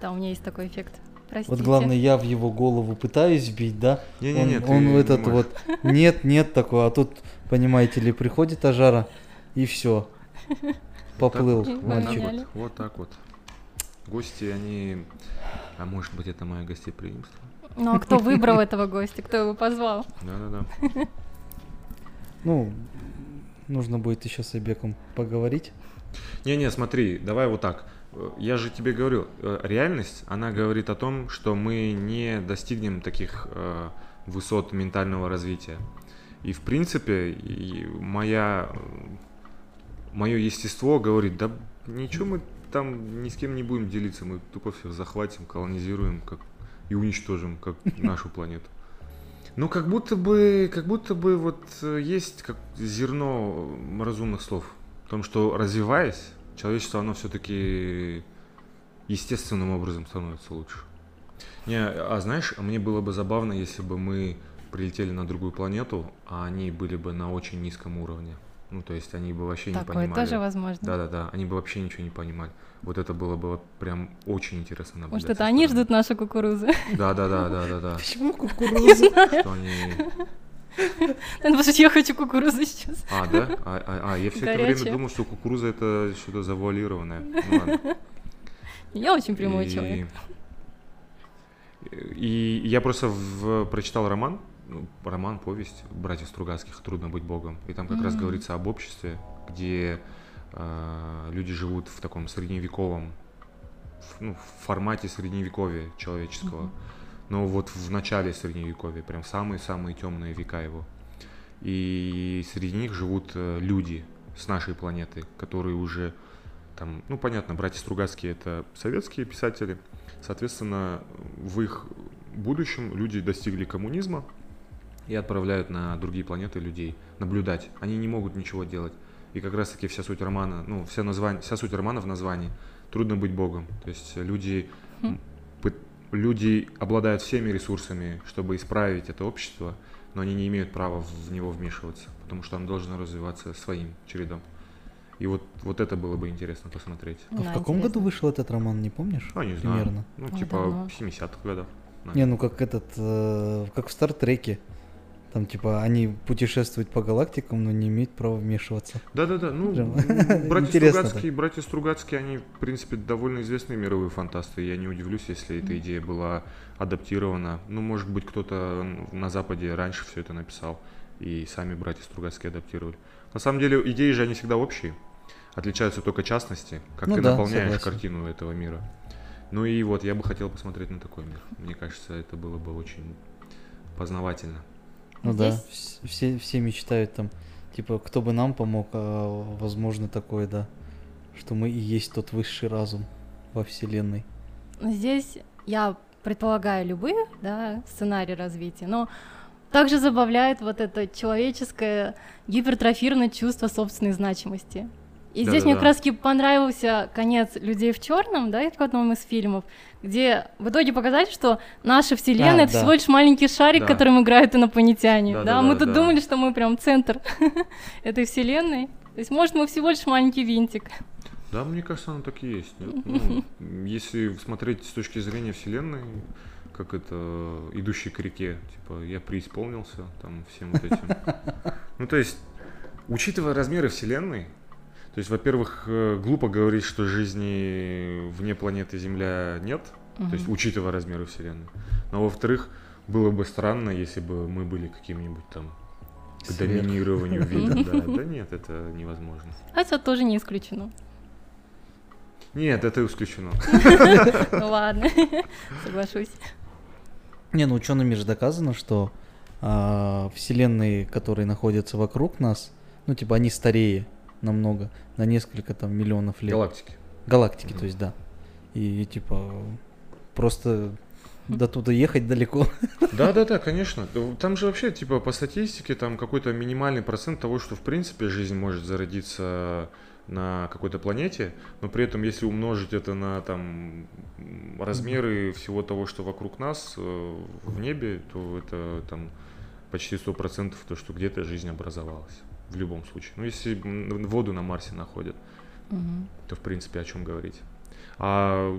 Да, у меня есть такой эффект. Простите. вот главное, я в его голову пытаюсь бить, да? Не-не-не, он ты он не этот можешь. вот, нет, нет такой, а тут, понимаете ли, приходит Ажара, и все. (laughs) Поплыл вот, так мальчик. Вот, вот так вот. Гости, они... А может быть, это мое гостеприимство? Ну, а кто выбрал этого гостя, кто его позвал? Да-да-да. (laughs) Ну, нужно будет еще с Айбеком поговорить. Не-не, смотри, давай вот так. Э, Я же тебе говорю, э, реальность, она говорит о том, что мы не достигнем таких э, высот ментального развития. И в принципе, и моя, мое естество говорит, да ничего мы там ни с кем не будем делиться, мы тупо всех захватим, колонизируем как, и уничтожим, как (laughs) нашу планету. Ну, как будто бы, как будто бы вот э, есть как зерно разумных слов. В том, что развиваясь, человечество, оно все-таки естественным образом становится лучше. Не, а знаешь, мне было бы забавно, если бы мы прилетели на другую планету, а они были бы на очень низком уровне. Ну, то есть они бы вообще не Такое понимали. тоже возможно. Да-да-да, они бы вообще ничего не понимали. Вот это было бы вот прям очень интересно наблюдать. Может, это они ждут нашу кукурузу? Да-да-да-да-да-да. (laughs) Почему кукуруза? Что они... Потому что я хочу кукурузу сейчас. А, да? А, а- а, я все это время думал, что кукуруза это что-то завуалированное. Ну, (laughs) ладно. Я очень прямой И- человек. И я просто в- прочитал роман, роман, повесть братьев Стругацких «Трудно быть Богом». И там как раз М. говорится об обществе, где э, люди живут в таком средневековом в, ну, в формате средневековья человеческого. Но вот в начале средневековья, прям самые-самые темные века его. И среди них живут э, люди с нашей планеты, которые уже там, ну понятно, братья Стругацкие это советские писатели, соответственно, в их будущем люди достигли коммунизма и отправляют на другие планеты людей наблюдать. Они не могут ничего делать. И как раз таки вся суть романа, ну, вся, название, вся суть романа в названии «Трудно быть Богом». То есть люди, Хм. люди обладают всеми ресурсами, чтобы исправить это общество, но они не имеют права в него вмешиваться, потому что оно должно развиваться своим чередом. И вот, вот это было бы интересно посмотреть. А Да, в каком интересно. году вышел этот роман, не помнишь? А, не знаю. Примерно. Ну, Ой, типа в 70-х годах. Да. Не, ну как этот, э, как в Стартреке. Там типа они путешествуют по галактикам, но не имеют права вмешиваться. Да-да-да, ну, Прям (laughs) братья интересно Стругацкие, братья Стругацкие, они, в принципе, довольно известные мировые фантасты. Я не удивлюсь, если эта идея была адаптирована. Ну, может быть, кто-то на Западе раньше все это написал, и сами братья Стругацкие адаптировали. На самом деле, идеи же они всегда общие. Отличаются только частности, как Ну ты да, наполняешь согласен. картину этого мира. Ну и вот, я бы хотел посмотреть на такой мир. Мне кажется, это было бы очень познавательно. Ну да, Здесь- все, все мечтают там, типа, кто бы нам помог, а возможно такое, да, что мы и есть тот высший разум во Вселенной. Здесь я предполагаю любые да, сценарии развития, но также забавляет вот это человеческое гипертрофированное чувство собственной значимости. И здесь мне как Да-да-да. раз таки понравился конец людей в черном, да, в одном из фильмов, где в итоге показали, что наша вселенная А, это да. всего лишь маленький шарик, Да. которым играют инопланетяне. Да, Да-да-да, мы тут да. думали, что мы прям центр (laughs) этой вселенной. То есть, может, мы всего лишь маленький винтик. Да, мне кажется, оно так и есть. (laughs) Ну, если смотреть с точки зрения Вселенной, как это идущий к реке, типа я преисполнился там всем вот этим. (laughs) Ну, то есть, учитывая размеры Вселенной, то есть, во-первых, э, глупо говорить, что жизни вне планеты Земля нет, то есть, учитывая размеры Вселенной. Но, во-вторых, было бы странно, если бы мы были каким-нибудь там к Сверх. доминированию вида. Да, (laughs) да нет, это невозможно. Хотя тоже не исключено. Нет, это исключено. (laughs) Ну ладно, (laughs) соглашусь. Не, ну учеными же доказано, что а, вселенные, которые находятся вокруг нас, ну типа они старее намного, на несколько там миллионов лет. Галактики. Галактики, Мгм. то есть, да. И типа просто до туда ехать далеко. Да, да, да, конечно. Там же вообще, типа, по статистике, там какой-то минимальный процент того, что, в принципе, жизнь может зародиться на какой-то планете, но при этом, если умножить это на там размеры всего того, что вокруг нас э, в небе, то это там почти сто процентов то, что где-то жизнь образовалась в любом случае. Ну, если воду на Марсе находят, Мгм. то в принципе о чем говорить. А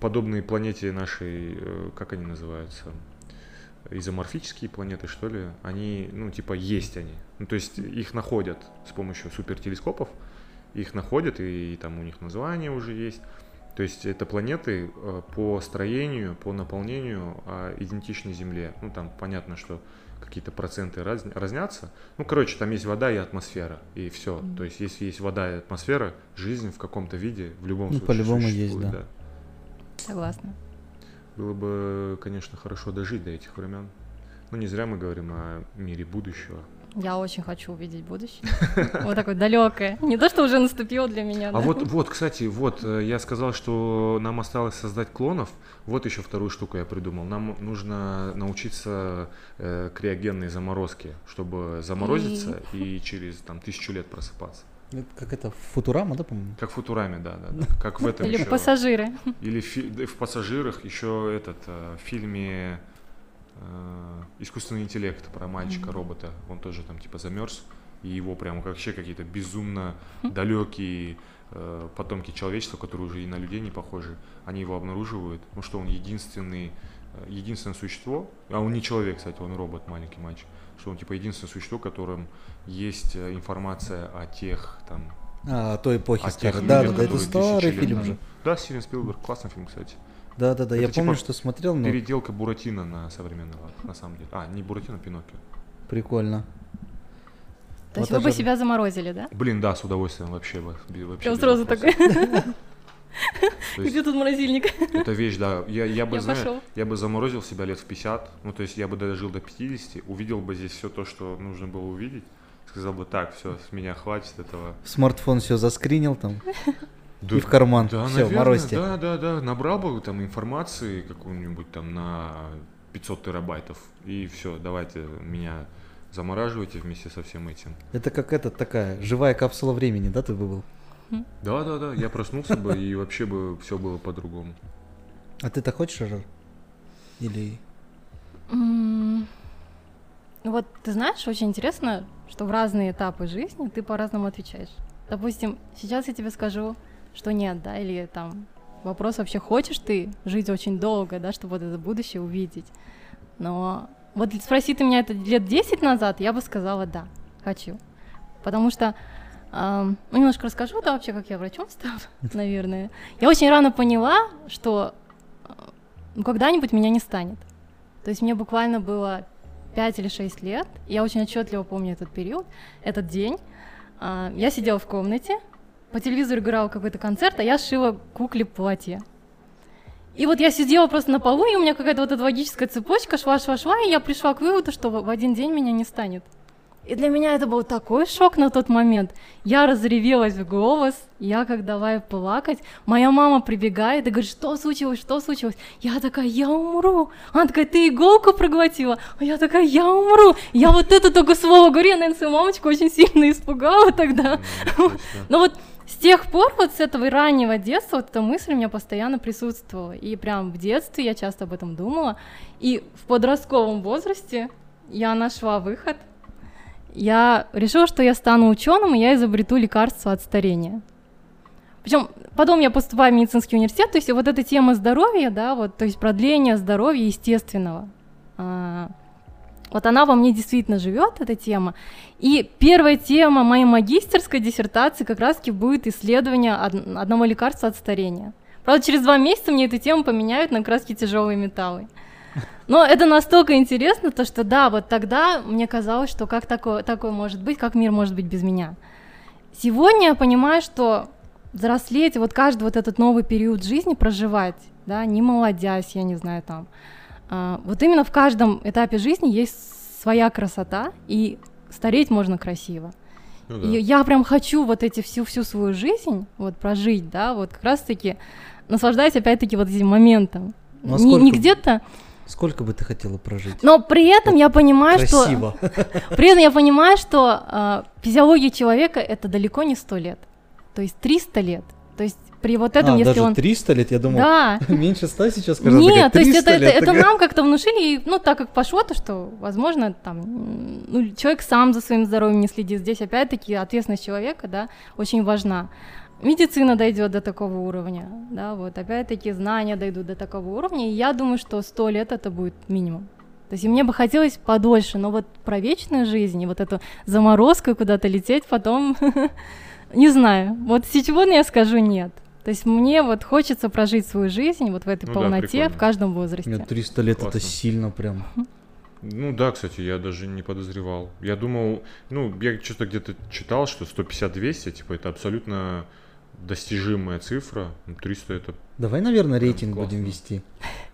подобные планете нашей, э, как они называются, изоморфические планеты, что ли, они, ну, типа, есть они. Ну, то есть их находят с помощью супертелескопов, их находят, и, там у них название уже есть. То есть это планеты э, по строению, по наполнению а, идентичны Земле. Ну, там понятно, что какие-то проценты раз- разнятся. Ну, короче, там есть вода и атмосфера, и все. Мгм. То есть, если есть вода и атмосфера, жизнь в каком-то виде в любом Ну, случае по-любому есть, существует, да. Согласна. Было бы, конечно, хорошо дожить до этих времен. Ну, не зря мы говорим о мире будущего. Я очень хочу увидеть будущее. (laughs) Вот такое далекое. Не то, что уже наступило для меня. А да. вот, вот, кстати, вот, э, я сказал, что нам осталось создать клонов. Вот еще вторую штуку я придумал. Нам нужно научиться э, криогенной заморозке, чтобы заморозиться и через там тысячу лет просыпаться. Как это, Футурама, да, по-моему? Как в Футураме, да, да, да. (laughs) Как в этом Или еще. пассажиры. Или в, фи- да, в пассажирах еще этот э, в фильме искусственный интеллект про мальчика-робота. Он тоже там типа замерз, и его прям вообще какие-то безумно далекие э, потомки человечества, которые уже и на людей не похожи, они его обнаруживают, ну что он единственный, э, единственное существо, а он не человек, кстати, он робот, маленький мальчик, что он типа единственное существо, которым есть э, информация о тех там А, той эпохи о тех старой. Да, да, людях, да, это старый фильм же. Да, Стивен Спилберг, классный фильм, кстати. Да, да, да, я Это помню, типа что смотрел, но Переделка Буратино на современный лад, на самом деле. А, не Буратино, Пиноккио. прикольно. То есть Вот вы бы себя заморозили, да? Блин, да, с удовольствием вообще. вообще Прям сразу такой. (laughs) Есть Где тут морозильник? это вещь, да. Я, я бы, Я знаю, я бы заморозил себя лет в 50, ну, то есть я бы дожил до 50, увидел бы здесь все то, что нужно было увидеть, сказал бы, так, все, с меня хватит этого. Смартфон все заскринил там (laughs) Да- и в карман. Да, все, наверное, морозьте. да, да, да, набрал бы там информации какую-нибудь там на 500 терабайтов, и все, давайте меня замораживайте вместе со всем этим. Это как это такая живая капсула времени, да, ты бы был? Да, да, да, я проснулся бы, и вообще бы все было по-другому. А ты-то хочешь, Ажар? Или... Ну Вот ты знаешь, очень интересно, что в разные этапы жизни ты по-разному отвечаешь. Допустим, сейчас я тебе скажу, что нет, да, или там вопрос вообще, хочешь ты жить очень долго, да, чтобы вот это будущее увидеть. Но вот спроси ты меня это лет 10 назад, я бы сказала да, хочу. Потому что, ну, немножко расскажу, да, вообще, как я врачом стала, (laughs) наверное. Я очень рано поняла, что э, ну, когда-нибудь меня не станет. То есть мне буквально было 5 или 6 лет. Я очень отчетливо помню этот период, этот день. А, Я сидела в комнате, по телевизору играл какой-то концерт, а я шила кукле платье. И вот я сидела просто на полу, и у меня какая-то вот эта логическая цепочка шла-шла-шла, и я пришла к выводу, что в один день меня не станет. И для меня это был такой шок на тот момент. Я разревелась в голос, я как давай плакать. Моя мама прибегает и говорит, что случилось, что случилось? Я такая, я умру. Она такая, ты иголку проглотила? А я такая, я умру. Я вот это только слово говорю, я, наверное, свою мамочку очень сильно испугала тогда. Точно. Но вот с тех пор, вот с этого раннего детства, вот эта мысль у меня постоянно присутствовала. И прям в детстве я часто об этом думала. И в подростковом возрасте я нашла выход. Я решила, что я стану ученым, и я изобрету лекарство от старения. Причем потом я поступаю в медицинский университет, то есть вот эта тема здоровья, да, вот, то есть продление здоровья естественного, а, вот она во мне действительно живет, эта тема. И первая тема моей магистерской диссертации как раз-таки будет исследование од- одного лекарства от старения. Правда, через два месяца мне эту тему поменяют на краски тяжелые металлы. Но это настолько интересно, то что да, вот тогда мне казалось, что как такое, такое может быть, как мир может быть без меня. Сегодня я понимаю, что взрослеть, вот каждый вот этот новый период жизни проживать, да, не молодясь, я не знаю, там, а, вот именно в каждом этапе жизни есть своя красота, и стареть можно красиво. Ну да. И я прям хочу вот эти всю всю свою жизнь вот прожить, да, вот как раз-таки наслаждаясь опять-таки вот этим моментом. А не, не где-то, Сколько бы ты хотела прожить? но при этом я понимаю, что Красиво. (laughs) при этом я понимаю, что а, физиология человека это далеко не 100 лет, то есть 300 лет. То есть при вот этом, а, если даже он 300 лет, я думал, да, (laughs) меньше 100 сейчас (laughs) скажу. нет, то есть это, это, лет, это такая. нам как-то внушили, и, ну, так как пошло, то что, возможно, там, ну, человек сам за своим здоровьем не следит. Здесь, опять-таки, ответственность человека, да, очень важна. Медицина дойдет до такого уровня, да, вот, опять-таки, знания дойдут до такого уровня, и я думаю, что 100 лет это будет минимум. То есть и мне бы хотелось подольше, но вот про вечную жизнь и вот эту заморозку куда-то лететь потом, (laughs) не знаю. Вот сегодня я скажу нет. То есть мне вот хочется прожить свою жизнь вот в этой Ну да, полноте прикольно. в каждом возрасте. Нет, 300 лет это Классно. сильно прям. Ну да, кстати, я даже не подозревал. Я думал, ну, я что-то где-то читал, что 150-200, типа, это абсолютно достижимая цифра. Ну, 300 это... Давай, наверное, рейтинг классно. будем вести.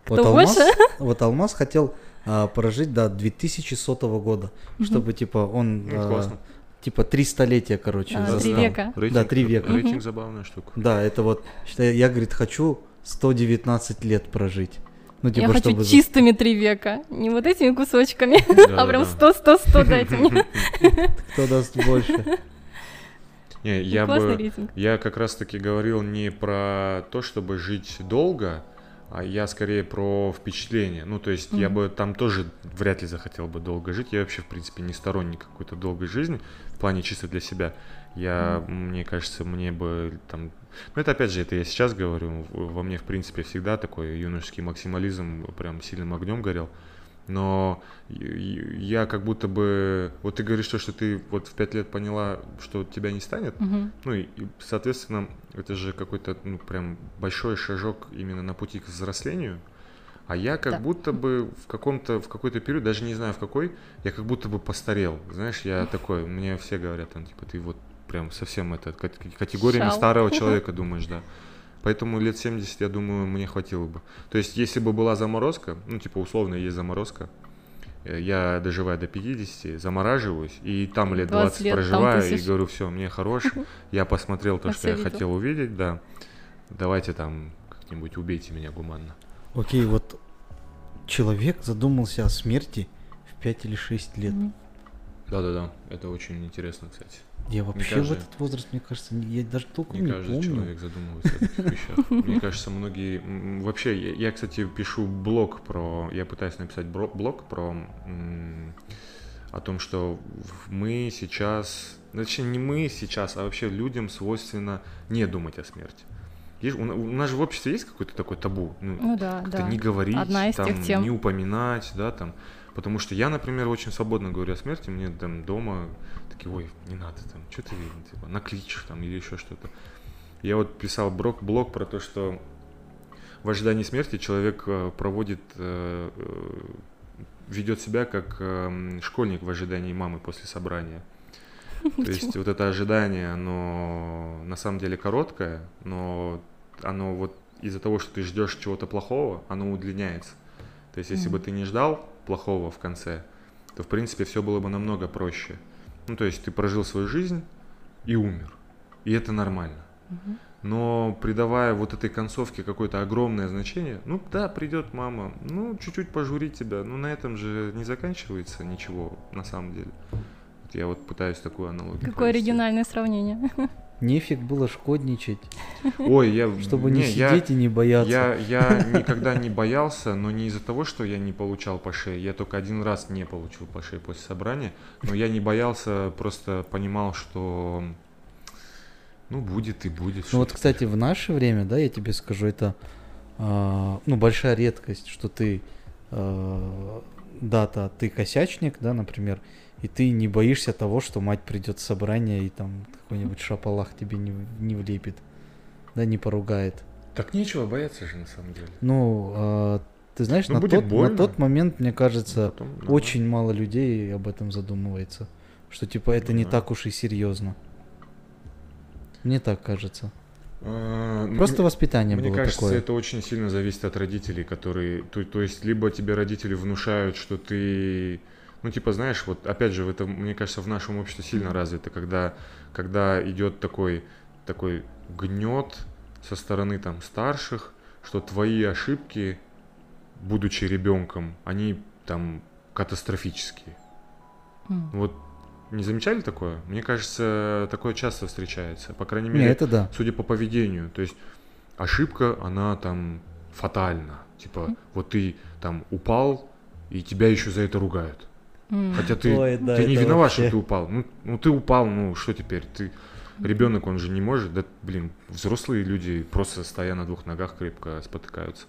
Кто вот Алмаз, (laughs) вот Алмаз хотел а, прожить до 2100 года, чтобы типа он Ну, а, классно. типа три столетия, короче, А, три века. Рейтинг, три века. Рейтинг забавная штука. Да, это вот, считай, я, говорит, хочу 119 лет прожить. Ну, типа, я хочу чтобы... чистыми три века, не вот этими кусочками, а прям Да-да-да. 100-100-100 дайте мне. (laughs) Кто даст больше? Не, я Классный бы... рейтинг. Я как раз-таки говорил не про то, чтобы жить долго, а я скорее про впечатление. Ну, то есть я Мгм. бы там тоже вряд ли захотел бы долго жить. Я вообще, в принципе, не сторонник какой-то долгой жизни, в плане чисто для себя. Я, мне кажется, мне бы там... Ну, это опять же, это я сейчас говорю, во мне, в принципе, всегда такой юношеский максимализм прям сильным огнем горел. Но я как будто бы... Вот ты говоришь то, что ты вот в пять лет поняла, что тебя не станет, Мгм. ну и, соответственно, это же какой-то, ну, прям большой шажок именно на пути к взрослению. А я как Да. будто бы в каком-то, в какой-то период, даже не знаю в какой, я как будто бы постарел. Знаешь, я такой, мне все говорят, там, типа, ты вот прям совсем это, кат- категориями Шал. старого (laughs) человека думаешь, да. Поэтому лет 70, я думаю, мне хватило бы. То есть, если бы была заморозка, ну, типа, условно, есть заморозка, э, я доживаю до 50, замораживаюсь, и там лет 20 20 лет проживаю, и говорю, все, мне хорош, я посмотрел то, Я что я хотел увидеть, да. Давайте там как-нибудь убейте меня гуманно. Окей, вот человек задумался о смерти в 5 или 6 лет. Мгм. Да-да-да, это очень интересно, кстати. Я вообще в каждый- этот возраст, мне кажется, я даже толком Не не каждый помню. человек задумывается о таких вещах. (laughs) Мне кажется, многие... Вообще, я, я, кстати, пишу блог про... Я пытаюсь написать блог про... О том, что в- мы сейчас... Точнее, не мы сейчас, а вообще людям свойственно не думать о смерти. Есть- у, у нас же в обществе есть какой-то такой табу. Ну, Ну да, как-то да. не говорить, Одна из там, тех тем. не упоминать, да, там. Потому что я, например, очень свободно говорю о смерти, мне там дома такие, ой, не надо, там, что ты типа, накличешь там или еще что-то. Я вот писал блог, блог про то, что в ожидании смерти человек э, проводит, э, э, ведет себя как эм, школьник в ожидании мамы после собрания. (laughs) То есть вот это ожидание, оно на самом деле короткое, но оно вот из-за того, что ты ждешь чего-то плохого, оно удлиняется. То есть если бы ты не ждал плохого в конце, то в принципе все было бы намного проще. Ну то есть ты прожил свою жизнь и умер. И это нормально. Но придавая вот этой концовке какое-то огромное значение, ну да, придет мама, ну чуть-чуть пожурить тебя, ну на этом же не заканчивается ничего на самом деле. Вот я вот пытаюсь такую аналогию. Какое провести. оригинальное сравнение. (laughs) Нефиг было шкодничать, Ой, я (laughs) чтобы не, я- сидеть и не бояться. Я, я никогда не боялся, но не из-за того, что я не получал по шее. Я только один раз не получил по шее после собрания. Но я не боялся, просто понимал, что ну будет и будет. Ну вот, кстати, в наше время, да, я тебе скажу, это а, ну, большая редкость, что ты а, дата, ты косячник, да, например, и ты не боишься того, что мать придет с собрания и там какой-нибудь шапалах тебе не, в- не влепит, да, не поругает. Так нечего бояться же на самом деле. Ну, а, ты знаешь, Ну, на, тот, на тот момент, мне кажется, Потом нормально. очень мало людей об этом задумывается, что типа это не Да. так уж и серьезно. Мне так кажется. А, Просто воспитание Мне было кажется, такое. это очень сильно зависит от родителей, которые, то, то есть, либо тебе родители внушают, что ты, ну, типа, знаешь, вот, опять же, это, мне кажется, в нашем обществе сильно развито, когда, когда идет такой, такой гнет со стороны, там, старших, что твои ошибки, будучи ребенком, они, там, катастрофические. М. Вот, не замечали такое? Мне кажется, такое часто встречается, по крайней Не, мере, это да. судя по поведению. То есть ошибка, она там фатальна. Типа, вот ты там упал, и тебя еще за это ругают. Хотя ты, Ой, да, ты не виноват, вообще. что ты упал. Ну, ну ты упал, ну что теперь? Ты ребенок, он же не может. Да, блин, взрослые люди просто стоя на двух ногах крепко спотыкаются.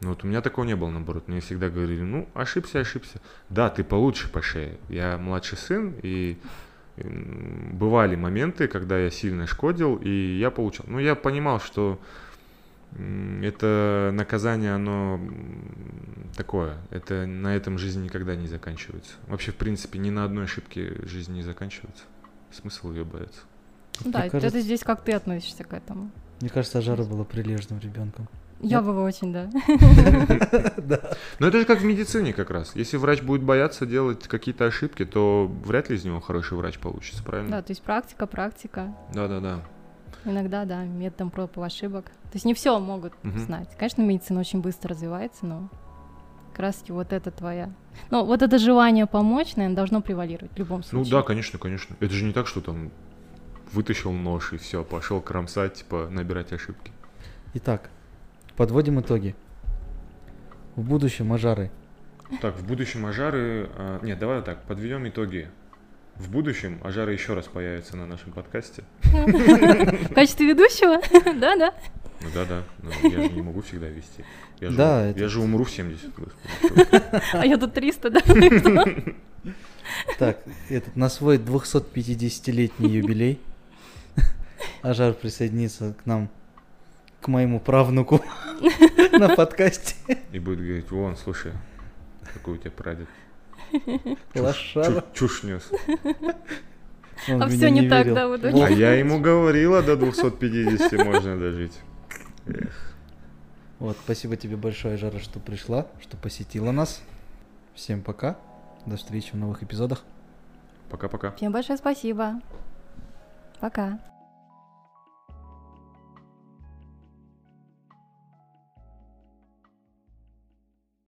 Ну вот у меня такого не было, наоборот. Мне всегда говорили, ну, ошибся, ошибся. Да, ты получше по шее. Я младший сын, и бывали моменты, когда я сильно шкодил, и я получал. Ну, я понимал, что это наказание, оно такое. Это на этом жизнь никогда не заканчивается. Вообще, в принципе, ни на одной ошибке жизнь не заканчивается. Смысл ее бояться. Да, Мне это кажется- здесь как ты относишься к этому. Мне кажется, Жара была прилежным ребенком. Я Нет? бы очень, да. (laughs) Но это же как в медицине как раз. Если врач будет бояться делать какие-то ошибки, то вряд ли из него хороший врач получится, Да, правильно? то есть практика, практика. Да, да, да. Иногда, да, методом проб и ошибок. То есть не все могут Мгм. знать. Конечно, медицина очень быстро развивается, но как раз таки вот это твоя... Ну, вот это желание помочь, наверное, должно превалировать в любом Ну случае. да, конечно, конечно. Это же не так, что там вытащил нож и все, пошел кромсать, типа набирать ошибки. Итак, подводим итоги. В будущем Ажары. Так, в будущем ажары... а, нет, давай вот так, подведем итоги. В будущем ажары еще раз появятся на нашем подкасте. В качестве ведущего? (laughs) Да, да. Ну да, да. Ну, я же не могу всегда вести. Я же, Да, я это- же умру в 70. господи. А я тут 300, да. (laughs) Так, этот, на свой 250-летний юбилей (laughs) Ажар присоединится к нам, к моему правнуку на подкасте. И будет говорить, вон, слушай, какой у тебя прадед. (laughs) Лошара. Чушь, нес. Он А все не так, верил. да, вот А я ему говорила, до 250 можно дожить. Вот, спасибо тебе большое, Жара, что пришла, что посетила нас. Всем пока. До встречи в новых эпизодах. Пока-пока. Всем большое спасибо. Пока.